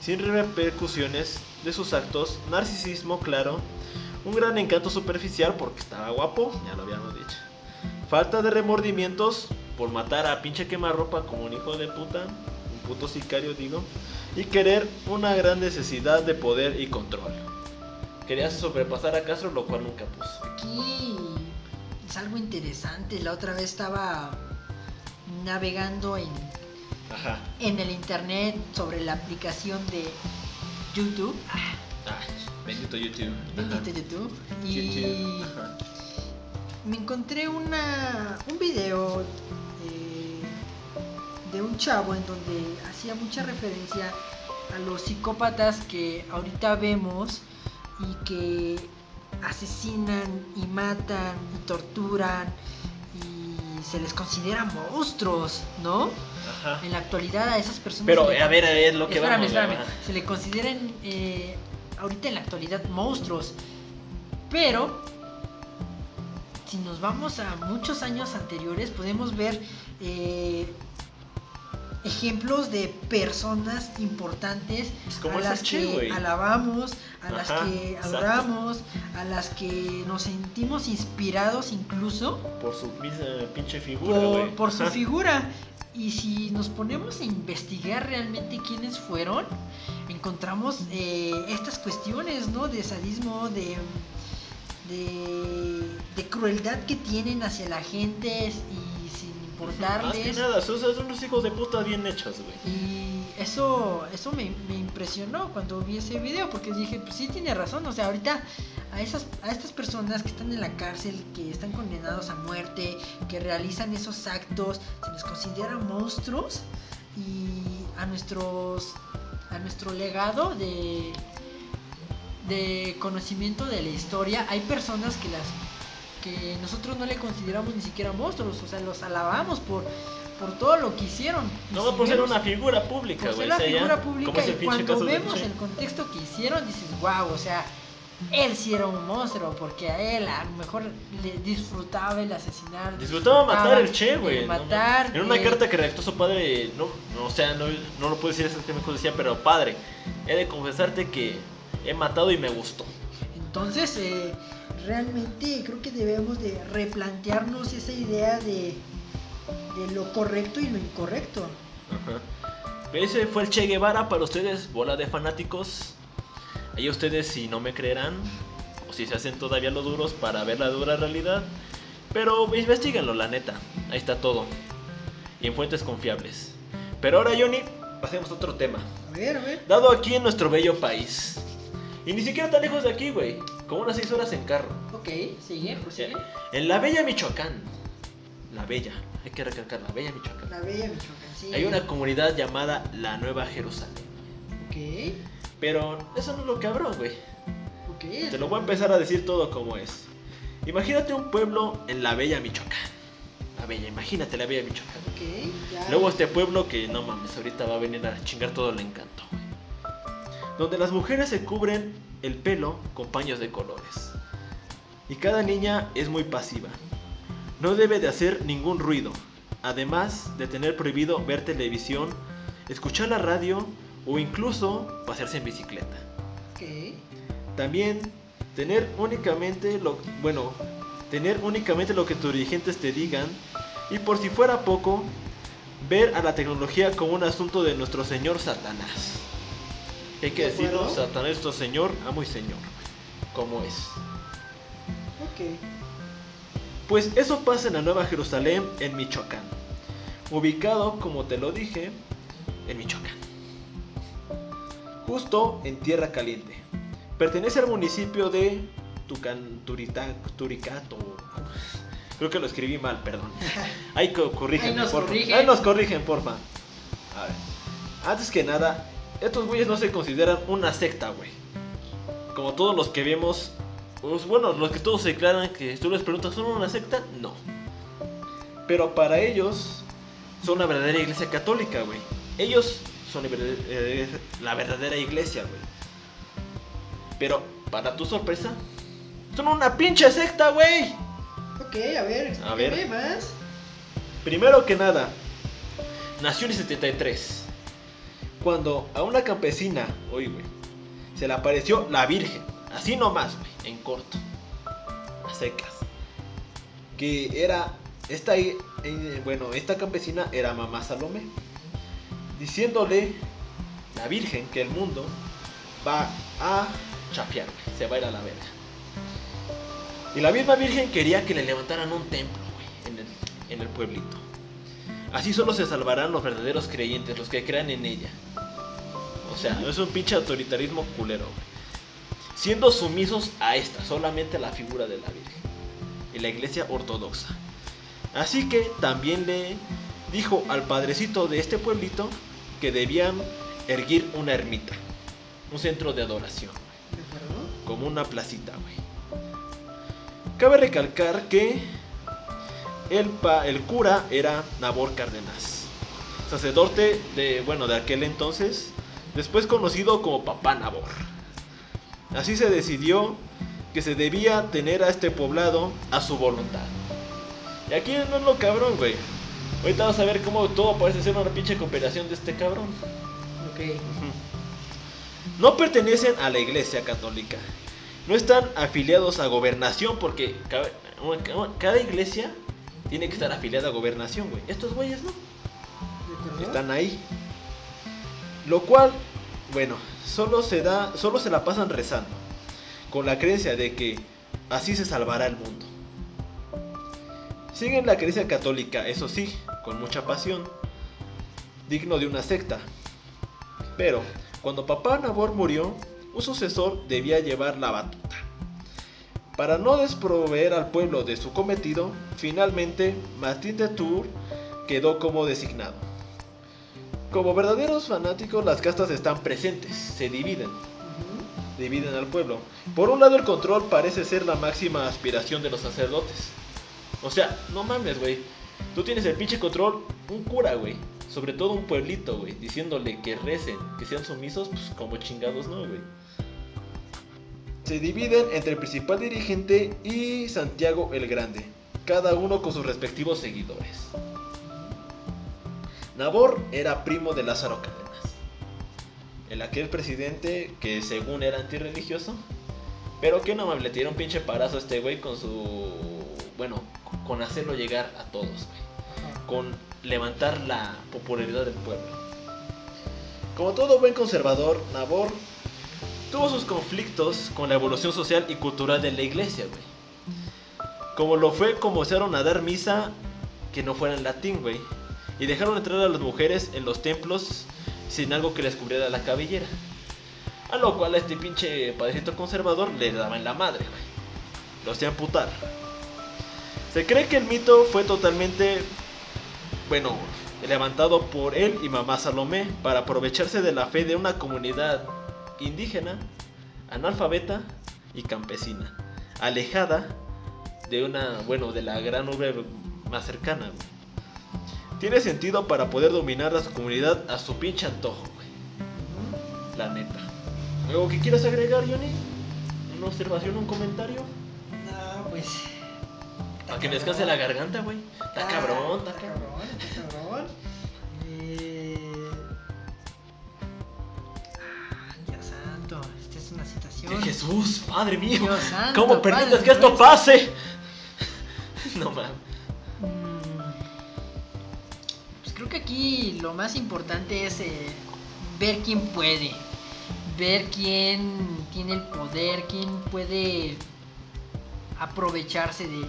sin repercusiones de sus actos, narcisismo claro, un gran encanto superficial porque estaba guapo, ya lo habíamos dicho. Falta de remordimientos por matar a pinche quemarropa como un hijo de puta, un puto sicario digo, y querer una gran necesidad de poder y control. Quería sobrepasar a Castro, lo cual nunca puso. Aquí es algo interesante. La otra vez estaba navegando en, Ajá. en el internet sobre la aplicación de YouTube. Ay, bendito YouTube. Bendito YouTube. Y YouTube. Ajá. me encontré una, un video eh, de un chavo en donde hacía mucha referencia a los psicópatas que ahorita vemos y que asesinan y matan y torturan se les considera monstruos, ¿no? Ajá. En la actualidad a esas personas... Pero, le- a ver, es lo que espérame, vamos. espérame. ajá. Se le consideran eh, ahorita en la actualidad monstruos. Pero si nos vamos a muchos años anteriores, podemos ver eh, ejemplos de personas importantes Pues a las que alabamos, a las que exacto. adoramos, a las que nos sentimos inspirados incluso Por su pinche figura, por, su figura. Y si nos ponemos a investigar realmente quiénes fueron, encontramos eh, estas cuestiones, ¿no? De sadismo, de, de, de crueldad que tienen hacia la gente y sin Más que nada, son, son unos hijos de puta bien hechos, güey. Y eso, eso me, me impresionó cuando vi ese video, porque dije, pues sí tiene razón, o sea, ahorita a, esas, a estas personas que están en la cárcel, que están condenados a muerte, que realizan esos actos, se les considera monstruos y a nuestros a nuestro legado de de conocimiento de la historia hay personas que las que nosotros no le consideramos ni siquiera monstruos, o sea, los alabamos por por todo lo que hicieron. No si va por ser una figura pública, por ser ya, figura pública y cuando vemos el contexto que hicieron dices wow o sea él sí era un monstruo porque a él a lo mejor le disfrutaba el asesinar Disfrutaba matar el Che, güey. no matar mames. en una eh, carta que redactó su padre, no, no, o sea, no, no lo puedo decir exactamente como decía, pero padre, he de confesarte que he matado y me gustó. entonces eh, realmente creo que debemos de replantearnos esa idea de de lo correcto y lo incorrecto Ajá. Ese fue el Che Guevara para ustedes, bola de fanáticos. Ahí ustedes si no me creerán, o si se hacen todavía los duros para ver la dura realidad. Pero investiguenlo, la neta. Ahí está todo. Y en fuentes confiables. Pero ahora, Johnny, pasemos a otro tema. a ver a ver Dado aquí en nuestro bello país. Y ni siquiera tan lejos de aquí, güey. Como unas 6 horas en carro. ok sigue prosigue En la bella Michoacán. La bella. Hay que recalcar, la bella Michoacán. la bella Michoacán sí Hay una comunidad llamada la Nueva Jerusalén. ok Pero eso no es lo cabrón, güey. ok Te lo voy a empezar a decir todo como es. Imagínate un pueblo en la bella Michoacán. La bella, imagínate la bella Michoacán. ok ya Luego este pueblo que no mames, ahorita va a venir a chingar todo el encanto, güey. Donde las mujeres se cubren el pelo con paños de colores. Y cada niña es muy pasiva. No debe de hacer ningún ruido. Además de tener prohibido ver televisión, escuchar la radio o incluso pasearse en bicicleta. También tener únicamente lo bueno, tener únicamente lo que tus dirigentes te digan y por si fuera poco, ver a la tecnología como un asunto de nuestro señor Satanás. Hay que ¿De decirlo? Satanás es señor, amo y señor, como es. ok Pues eso pasa en la Nueva Jerusalén, en Michoacán. Ubicado, como te lo dije, en Michoacán. Justo en Tierra Caliente. Pertenece al municipio de Tucan, Turita- Turicato. Creo que lo escribí mal, perdón. Ahí co- corrígenme, Ahí nos porfa. corrigen. Ahí nos corrigen, porfa. A ver. Antes que nada, estos güeyes no se consideran una secta, güey. como todos los que vemos, pues, bueno, los que todos se declaran que tú les preguntas, ¿son una secta? No. Pero para ellos son la verdadera iglesia católica, güey. Ellos son eh, la verdadera iglesia, güey. Pero, para tu sorpresa, son una pinche secta, güey. Ok, a ver, A ver. más. Primero que nada, nació en el 73. Cuando a una campesina, oye, güey, se le apareció la Virgen. Así nomás, güey, en corto. A secas. Que era. Esta, eh, bueno, esta campesina era mamá Salomé. Diciéndole la Virgen que el mundo va a chapear, se va a ir a la verga. Y la misma Virgen quería que le levantaran un templo, en el pueblito. Así solo se salvarán los verdaderos creyentes, los que crean en ella. O sea, es un pinche autoritarismo culero, güey. Siendo sumisos a esta, solamente a la figura de la Virgen. Y la iglesia ortodoxa. Así que también le dijo al padrecito de este pueblito que debían erguir una ermita. Un centro de adoración ¿De acuerdo? como una placita, güey. Cabe recalcar que el, pa- el cura era Nabor Cárdenas, sacerdote de, bueno, de aquel entonces, después conocido como Papá Nabor. Así se decidió que se debía tener a este poblado a su voluntad. Y aquí no es lo cabrón, güey. Ahorita vas a ver cómo todo parece ser una pinche cooperación de este cabrón. Ok. No pertenecen a la iglesia católica. No están afiliados a gobernación porque cada, cada iglesia tiene que estar afiliada a gobernación, güey. Estos güeyes no. Están ahí. Lo cual, bueno, solo se da, solo se la pasan rezando. Con la creencia de que así se salvará el mundo. Siguen la creencia católica, eso sí, con mucha pasión. Digno de una secta. Pero, cuando papá Nabor murió, un sucesor debía llevar la. Para no desproveer al pueblo de su cometido, finalmente Martín de Tours quedó como designado. Como verdaderos fanáticos, las castas están presentes, se dividen, dividen al pueblo. Por un lado, el control parece ser la máxima aspiración de los sacerdotes. O sea, no mames, güey. Tú tienes el pinche control, un cura, güey. Sobre todo un pueblito, güey. Diciéndole que recen, que sean sumisos, pues como chingados, no, güey. Se dividen entre el principal dirigente y Santiago el Grande. Cada uno con sus respectivos seguidores. Nabor era primo de Lázaro Cárdenas. El aquel presidente que según era antirreligioso. Pero que no mames, le tiró un pinche parazo a este güey con su. Bueno, con hacerlo llegar a todos. Con levantar la popularidad del pueblo. Como todo buen conservador, Nabor tuvo sus conflictos con la evolución social y cultural de la iglesia, güey. Como lo fue, comenzaron a dar misa que no fuera en latín, güey. Y dejaron entrar a las mujeres en los templos sin algo que les cubriera la cabellera. A lo cual a este pinche padrecito conservador le daba en la madre, güey. Lo hacía amputar. Se cree que el mito fue totalmente, bueno, levantado por él y mamá Salomé para aprovecharse de la fe de una comunidad indígena, analfabeta y campesina, alejada de una, bueno, de la gran urbe más cercana, güey. Tiene sentido para poder dominar a su comunidad a su pinche antojo, güey. La neta. ¿Algo que quieras agregar, Johnny? ¿Una observación, un comentario? No, pues. Para que descanse la garganta, güey. Está cabrón, está cabrón. Está cabrón. ¡Que Jesús, Padre mío! Dios santo, ¿Cómo permites Padre que esto pase? No mames. Mm, Pues creo que aquí lo más importante es eh, ver quién puede, ver quién tiene el poder, quién puede aprovecharse de,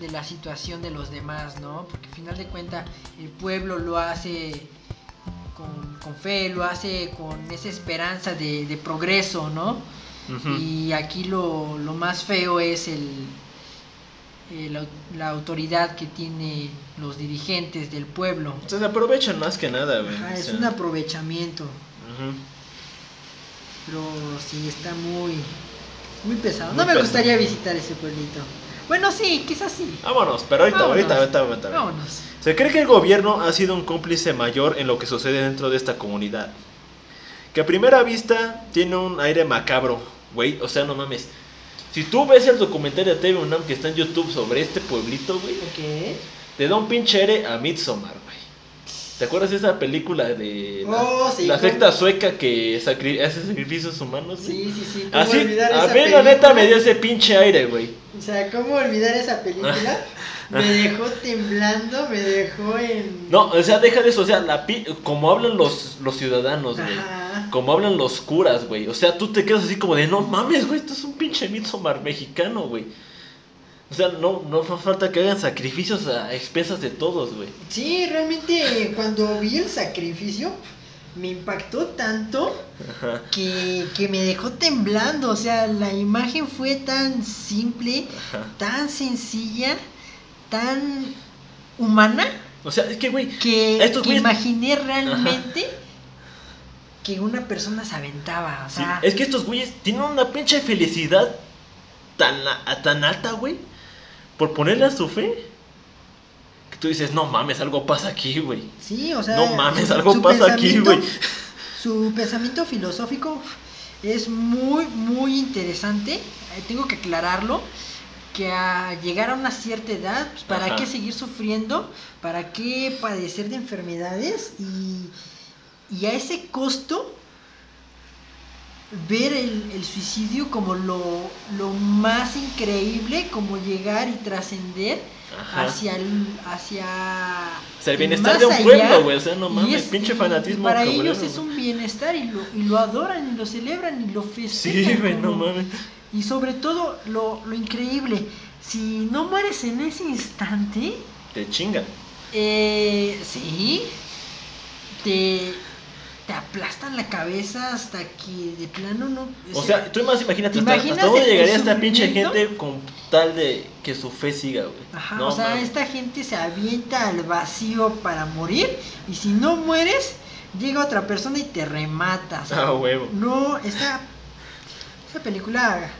de la situación de los demás, ¿no? Porque al final de cuentas el pueblo lo hace con, con fe, lo hace con esa esperanza de, de progreso, ¿no? Y aquí lo, lo más feo es el, la, la autoridad que tiene los dirigentes del pueblo. O sea, se aprovechan más que nada, güey. Ajá, O es sea, un aprovechamiento, pero sí está muy, Muy pesado. Muy No me pesado. gustaría visitar ese pueblito. Bueno, sí, quizás sí. Vámonos, pero ahorita, Vámonos. ahorita, ahorita, ahorita. Vámonos. Se cree que el gobierno ha sido un cómplice mayor en lo que sucede dentro de esta comunidad. Que a primera vista tiene un aire macabro, güey. O sea, no mames. Si tú ves el documental de TV UNAM que está en YouTube sobre este pueblito, güey, Ok. te da un pinche aire a Midsommar, güey. ¿Te acuerdas de esa película de la, Oh, sí, la ¿cómo? secta sueca que sacri- hace sacrificios humanos? güey? Sí, sí, sí. ¿Cómo Así, olvidar a esa mí la neta me dio ese pinche aire, güey. O sea, ¿cómo olvidar esa película? Me dejó temblando, me dejó en... No, o sea, deja de eso, o sea, la pi- como hablan los, los ciudadanos, güey. Ajá. Como hablan los curas, güey. O sea, tú te quedas así como de, no mames, güey, esto es un pinche Midsommar mexicano, güey. O sea, no, no fa- falta que hagan sacrificios a expensas de todos, güey. Sí, realmente cuando vi el sacrificio me impactó tanto que, que me dejó temblando. O sea, la imagen fue tan simple, ajá. tan sencilla, tan humana O sea, es que, güey, que, Estos que güeyes- imaginé realmente que una persona se aventaba. O sí, sea, es que estos güeyes tienen una pinche felicidad tan, a- tan alta, güey, por ponerle a su fe. Que tú dices, no mames, algo pasa aquí, güey. sí, o sea, No mames, algo pasa aquí, güey. Su pensamiento filosófico es muy, muy interesante. Eh, tengo que aclararlo. Que a llegar a una cierta edad, pues, ¿para Ajá. qué seguir sufriendo? ¿Para qué padecer de enfermedades? Y, y a ese costo, ver el, el suicidio como lo, lo más increíble, como llegar y trascender hacia el, hacia O sea, el bienestar de un pueblo, güey. O sea, no mames, es- pinche fanatismo. para ellos es un bienestar y lo, y lo adoran y lo celebran y lo festejan. Sí, güey, no mames. Y sobre todo, lo, lo increíble, si no mueres en ese instante, Te chingan. eh, sí, te, te aplastan la cabeza hasta que de plano no... O sea, tú más imagínate ¿te hasta, hasta dónde llegaría esta pinche gente con tal de que su fe siga, güey. Ajá, No o sea, esta gente se avienta al vacío para morir y si no mueres, llega otra persona y te remata. o sea, Ah, huevo. No, esta, esta película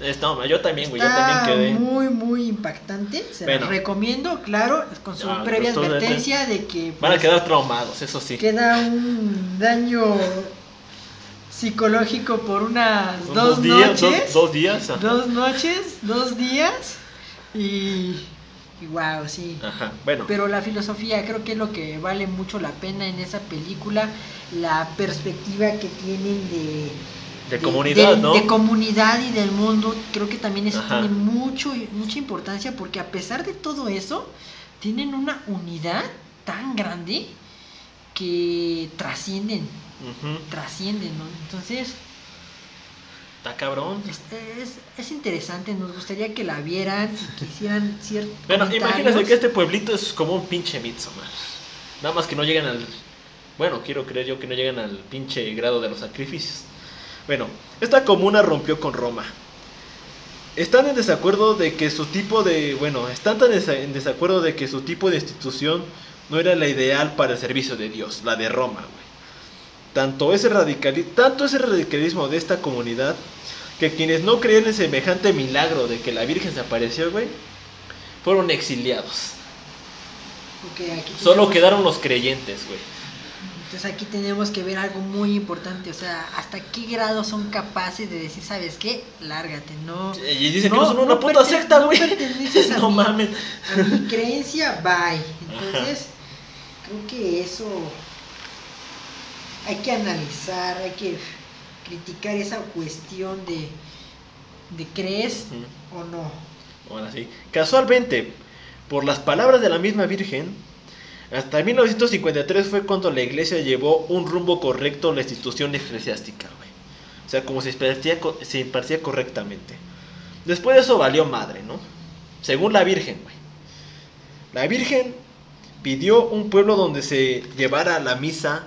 Es- no, yo también, güey, yo también quedé. muy, muy impactante. Se Bueno. recomiendo, claro, con su Ah, previa pues, advertencia de que Van a pues, quedar traumados, eso sí. queda un daño psicológico por unas dos, días, noches. dos, dos días. ajá. Dos noches, dos días y, y wow, sí. Ajá, bueno. Pero la filosofía creo que es lo que vale mucho la pena en esa película, la perspectiva que tienen de, de comunidad, de- ¿no? de comunidad y del mundo, creo que también eso Ajá. tiene mucho, mucha importancia porque a pesar de todo eso, tienen una unidad tan grande que trascienden, trascienden, ¿no? Entonces, Está cabrón. es, es, es interesante, nos gustaría que la vieran que hicieran ciertos Bueno, imagínense que este pueblito es como un pinche Midsommar. Nada más que no llegan al. Bueno, quiero creer yo que no llegan al pinche grado de los sacrificios. Bueno, esta comuna rompió con Roma. Están en desacuerdo de que su tipo de. Bueno, están tan en desacuerdo de que su tipo de institución no era la ideal para el servicio de Dios, la de Roma, güey. Tanto ese, radicali tanto ese radicalismo de esta comunidad que quienes no creían en semejante milagro de que la Virgen se apareció, güey, fueron exiliados. Aquí Solo quedaron los creyentes, güey. Entonces aquí tenemos que ver algo muy importante, o sea, hasta qué grado son capaces de decir, ¿sabes qué? Lárgate, no. Y dicen que No, no son una no puta secta, no güey. No mí. mames. A mi creencia, bye. Entonces, creo que eso hay que analizar, hay que criticar esa cuestión de, de crees Ujú. o no. Ahora sí. Casualmente, por las palabras de la misma Virgen, hasta 1953 fue cuando la iglesia llevó un rumbo correcto a la institución eclesiástica, güey. O sea, como se impartía, se impartía correctamente. Después de eso valió madre, ¿no? Según la Virgen, güey. La Virgen pidió un pueblo donde se llevara la misa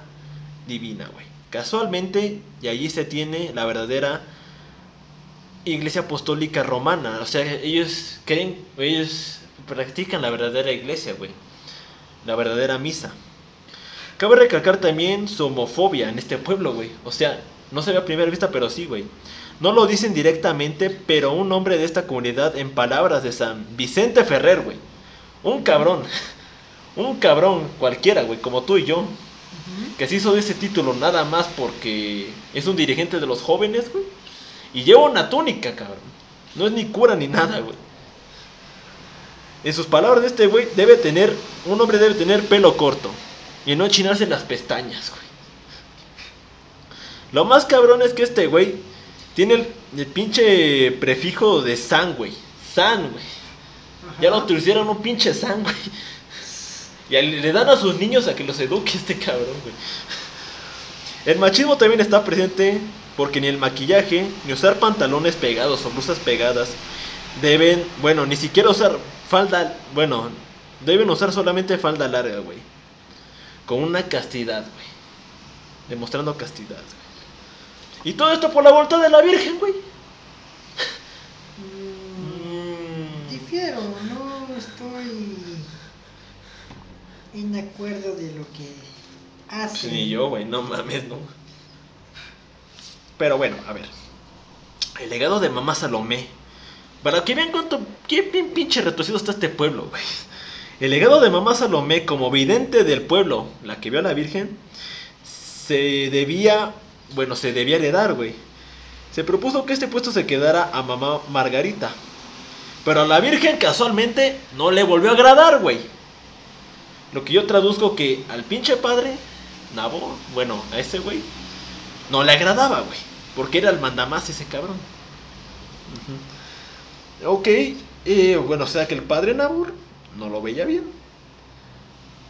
divina, güey. Casualmente, y allí se tiene la verdadera iglesia apostólica romana. O sea, ellos creen, ellos practican la verdadera iglesia, güey. La verdadera misa. Cabe recalcar también su homofobia en este pueblo, güey. O sea, No se ve a primera vista, pero sí, güey. No lo dicen directamente, pero un hombre de esta comunidad, en palabras de San Vicente Ferrer, güey. Un cabrón. Un cabrón cualquiera, güey, como tú y yo. Que se hizo de ese título nada más porque es un dirigente de los jóvenes, güey. Y lleva una túnica, cabrón. No es ni cura ni nada, güey. En sus palabras de este güey, debe tener, un hombre debe tener pelo corto. Y no chinarse las pestañas, güey. Lo más cabrón es que este güey tiene el, el pinche prefijo de san, güey. San, güey. Ya lo utilizaron un pinche san, güey. Y le le dan a sus niños a que los eduque este cabrón, güey. El machismo también está presente porque ni el maquillaje, ni usar pantalones pegados o blusas pegadas deben, bueno, ni siquiera usar falda, bueno, deben usar solamente falda larga, güey. Con una castidad, güey. Demostrando castidad, güey. Y todo esto por la voluntad de la Virgen, güey. Mm. Difiero, no estoy en acuerdo de lo que hace. Ni yo, güey, no mames, no. Pero bueno, a ver. El legado de mamá Salomé. Para que vean cuánto. Qué bien pinche retorcido está este pueblo, güey. El legado de mamá Salomé, como vidente del pueblo, la que vio a la Virgen, se debía. Bueno, se debía heredar, güey. Se propuso que este puesto se quedara a mamá Margarita. Pero a la Virgen casualmente no le volvió a agradar, güey. Lo que yo traduzco que al pinche padre, Nabo, bueno, a ese güey, no le agradaba, güey. Porque era el mandamás ese cabrón. Ujú. Ok, bueno, o sea que el padre Nabor no lo veía bien.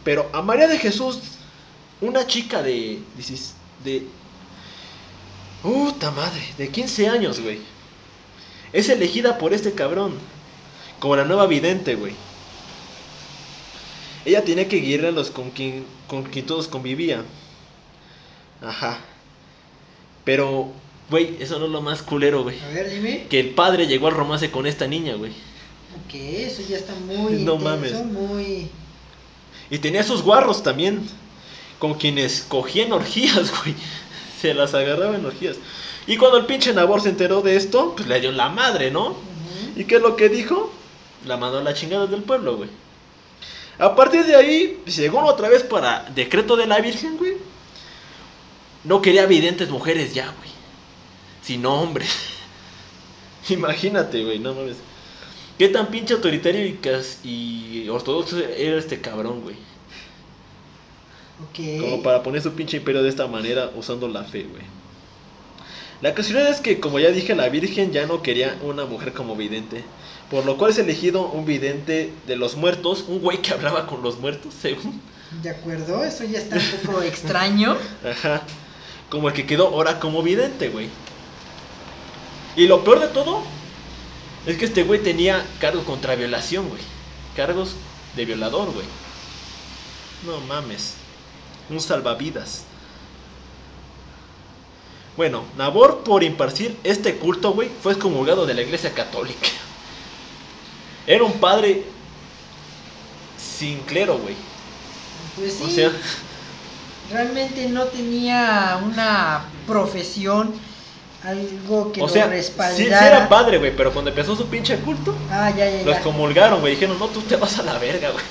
Pero a María de Jesús, una chica de. dicis- de. Puta madre, de 15 años, güey. Es elegida por este cabrón. Como la nueva vidente, güey. Ella tenía que guiar a los con quien, con quien todos convivían. Ajá. Pero, güey, eso no es lo más culero, güey. A ver, dime. Que el padre llegó al romance con esta niña, güey. Ok, eso ya está muy No intenso, mames. muy... Y tenía sus guarros también. Con quienes cogían orgías, güey. Se las agarraba en orgías. Y cuando el pinche Nabor se enteró de esto, pues le dio la madre, ¿no? ¿Y qué es lo que dijo? La mandó a la chingada del pueblo, güey. A partir de ahí, llegó otra vez para decreto de la Virgen, güey. No quería videntes mujeres ya, güey. Sino hombres. Imagínate, güey, no mames. Qué tan pinche autoritario y, cas- y ortodoxo era este cabrón, güey. Ok. Como para poner su pinche imperio de esta manera usando la fe, güey. La cuestión es que, como ya dije, la Virgen ya no quería una mujer como vidente. Por lo cual es elegido un vidente de los muertos, un güey que hablaba con los muertos, según. De acuerdo, eso ya está un poco extraño. Ajá. Como el que quedó ahora como vidente, güey. Y lo peor de todo es que este güey tenía cargos contra violación, güey. Cargos de violador, güey. No mames. Un salvavidas. Bueno, Nabor por impartir este culto, güey, fue excomulgado de la iglesia católica. Era un padre sin clero, güey. Pues sí, O sea, realmente no tenía una profesión, algo que o sea, sí, respaldara. sí era padre, güey, pero cuando empezó su pinche culto, Ah, ya, ya, Lo ya. excomulgaron, güey. Dijeron, no, tú te vas a la verga, güey.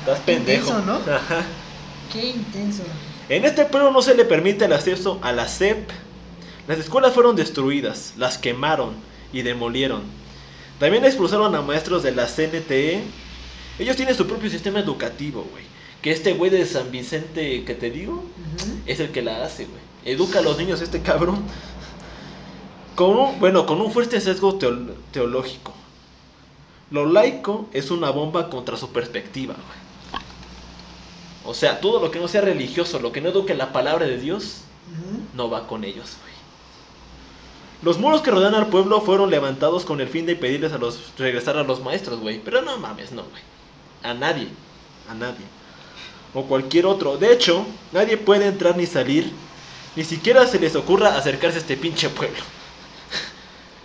Estás Qué pendejo. intenso, ¿no? Ajá. Qué intenso. En este pueblo no se le permite el acceso a la SEP. Las escuelas fueron destruidas, las quemaron y demolieron. También expulsaron a maestros de la CNTE. Ellos tienen su propio sistema educativo, güey. Que este güey de San Vicente que te digo, es el que la hace, güey. Educa a los niños este cabrón. Con un, bueno, con un fuerte sesgo teol- teológico. Lo laico es una bomba contra su perspectiva, güey. O sea, todo lo que no sea religioso, lo que no eduque la palabra de Dios, no va con ellos, güey. Los muros que rodean al pueblo fueron levantados con el fin de impedirles a los regresar a los maestros, güey. Pero no mames, no, güey. A nadie, a nadie. O cualquier otro. De hecho, nadie puede entrar ni salir. Ni siquiera se les ocurra acercarse a este pinche pueblo.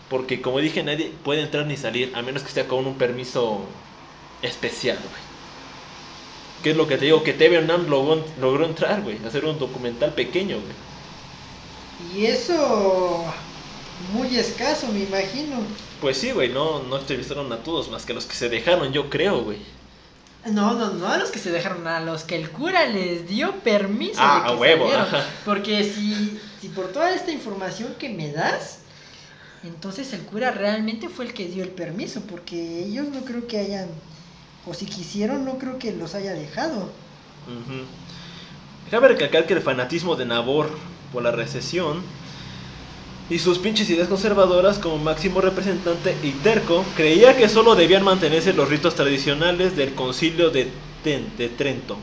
Porque como dije, nadie puede entrar ni salir a menos que sea con un permiso especial, güey. ¿Qué es lo que te digo? Que TV logró, logró entrar, güey. Hacer un documental pequeño, güey. Y eso muy escaso, me imagino. Pues sí, güey, no, no entrevistaron a todos, más que los que se dejaron, yo creo, güey. No, no, no a los que se dejaron, a los que el cura les dio permiso Ah, de que a huevo, salieran. ajá. Porque si, si por toda esta información que me das, entonces el cura realmente fue el que dio el permiso, porque ellos no creo que hayan, o si quisieron, no creo que los haya dejado. Ujú. Cabe recalcar que el fanatismo de Nabor por la recesión y sus pinches ideas conservadoras como máximo representante y terco creía que solo debían mantenerse los ritos tradicionales del concilio de, de Trento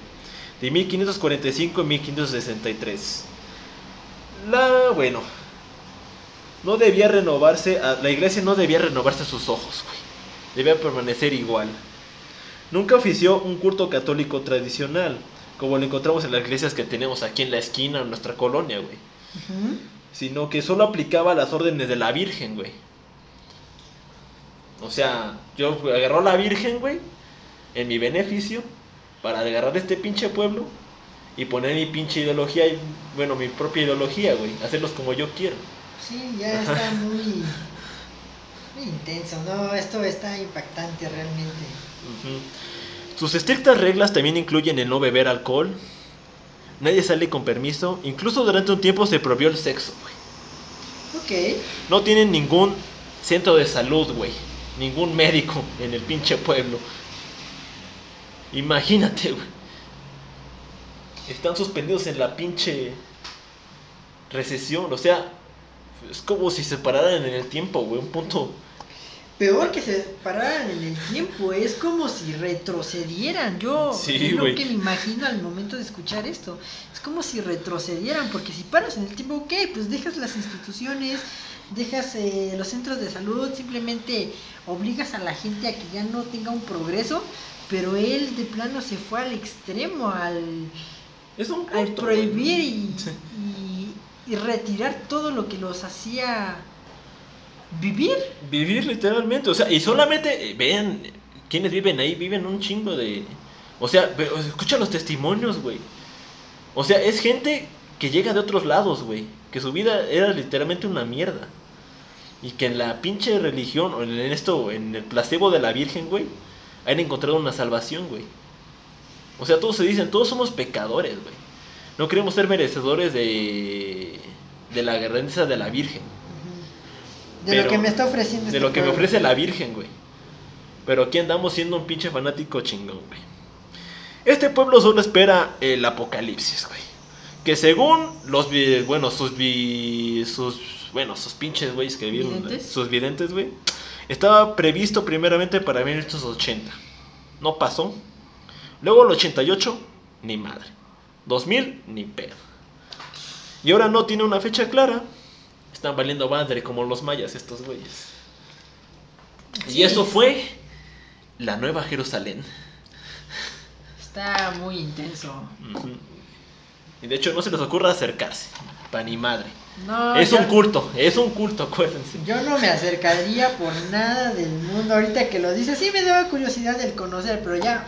de 1545 y 1563. La, bueno, no debía renovarse, la iglesia no debía renovarse a sus ojos, güey. Debía permanecer igual. Nunca ofició un culto católico tradicional, como lo encontramos en las iglesias que tenemos aquí en la esquina en nuestra colonia, güey. Ujú. Sino que solo aplicaba las órdenes de la Virgen, güey. O sea, yo agarró a la Virgen, güey, en mi beneficio, para agarrar este pinche pueblo y poner mi pinche ideología, y, bueno, mi propia ideología, güey. Hacerlos como yo quiero. Sí, ya está muy, muy intenso, ¿no? Esto está impactante realmente. Sus estrictas reglas también incluyen el no beber alcohol, nadie sale con permiso, incluso durante un tiempo se prohibió el sexo, güey. Ok, No tienen ningún centro de salud, güey. Ningún médico en el pinche pueblo. Imagínate, güey. Están suspendidos en la pinche recesión. O sea, es como si se pararan en el tiempo, güey. Un punto. Peor que se pararan en el tiempo, es como si retrocedieran. Yo Sí, lo que me imagino al momento de escuchar esto. Es como si retrocedieran, porque si paras en el tiempo, ok, pues dejas las instituciones, dejas eh, los centros de salud, simplemente obligas a la gente a que ya no tenga un progreso, pero él de plano se fue al extremo, al, Es un al culto, prohibir güey. y, Sí. y- y retirar todo lo que los hacía vivir. Vivir literalmente, o sea, y solamente, eh, vean, quienes viven ahí, viven un chingo de... O sea, escucha los testimonios, güey. O sea, es gente que llega de otros lados, güey. Que su vida era literalmente una mierda. Y que en la pinche religión, o en esto, en el placebo de la Virgen, güey, han encontrado una salvación, güey. O sea, todos se dicen, todos somos pecadores, güey. No queremos ser merecedores de, de la grandeza de la Virgen. De Pero- lo que me está ofreciendo De este lo que me ofrece la Virgen, güey. Pero aquí andamos siendo un pinche fanático chingón, güey. Este pueblo solo espera el apocalipsis, güey. Que según los vi- bueno, sus vi- sus bueno, sus pinches güeyes que vieron, ¿Videntes? sus videntes, güey, estaba previsto primeramente para 1980. No pasó. Luego el 88, ni madre. 2000, ni pedo. Y ahora no tiene una fecha clara. Están valiendo madre como los mayas estos güeyes. Sí. Y eso fue la nueva Jerusalén. Está muy intenso. Y de hecho no se les ocurra acercarse. Pa' ni madre. No, es yo, un culto, es un culto, acuérdense. yo no me acercaría por nada del mundo. Ahorita que lo dices, sí me daba curiosidad el conocer, pero ya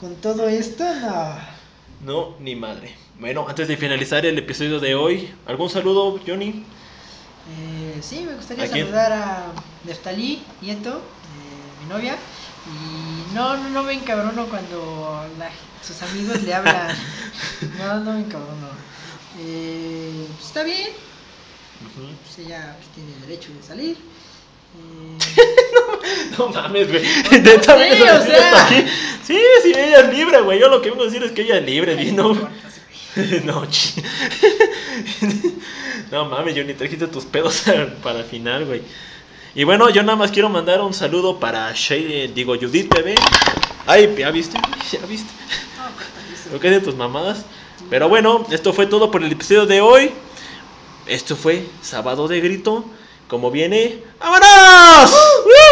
con todo esto, no. No, ni madre. Bueno, antes de finalizar el episodio de hoy, ¿algún saludo, Johnny? Eh, sí, me gustaría saludar a Neftalí, nieto, de mi novia. Y no, no, no me encabrono cuando la- sus amigos le hablan. No, no me encabrono. Eh, pues está bien, pues ella pues, tiene derecho de salir. Eh, No mames, güey. No vez o sea. Sí, sí, ella es libre, güey. Yo lo que vengo a decir es que ella es libre, no ¿no? güey. No, mames, Johnny, trajiste tus pedos para final, güey. Y bueno, yo nada más quiero mandar un saludo para Shay, digo, Judith TV. Ay, ya viste, ya viste. Lo que es de tus mamadas. Pero bueno, esto fue todo por el episodio de hoy. Esto fue Sábado de Grito. Como viene, ¡vámonos! ¡Woo!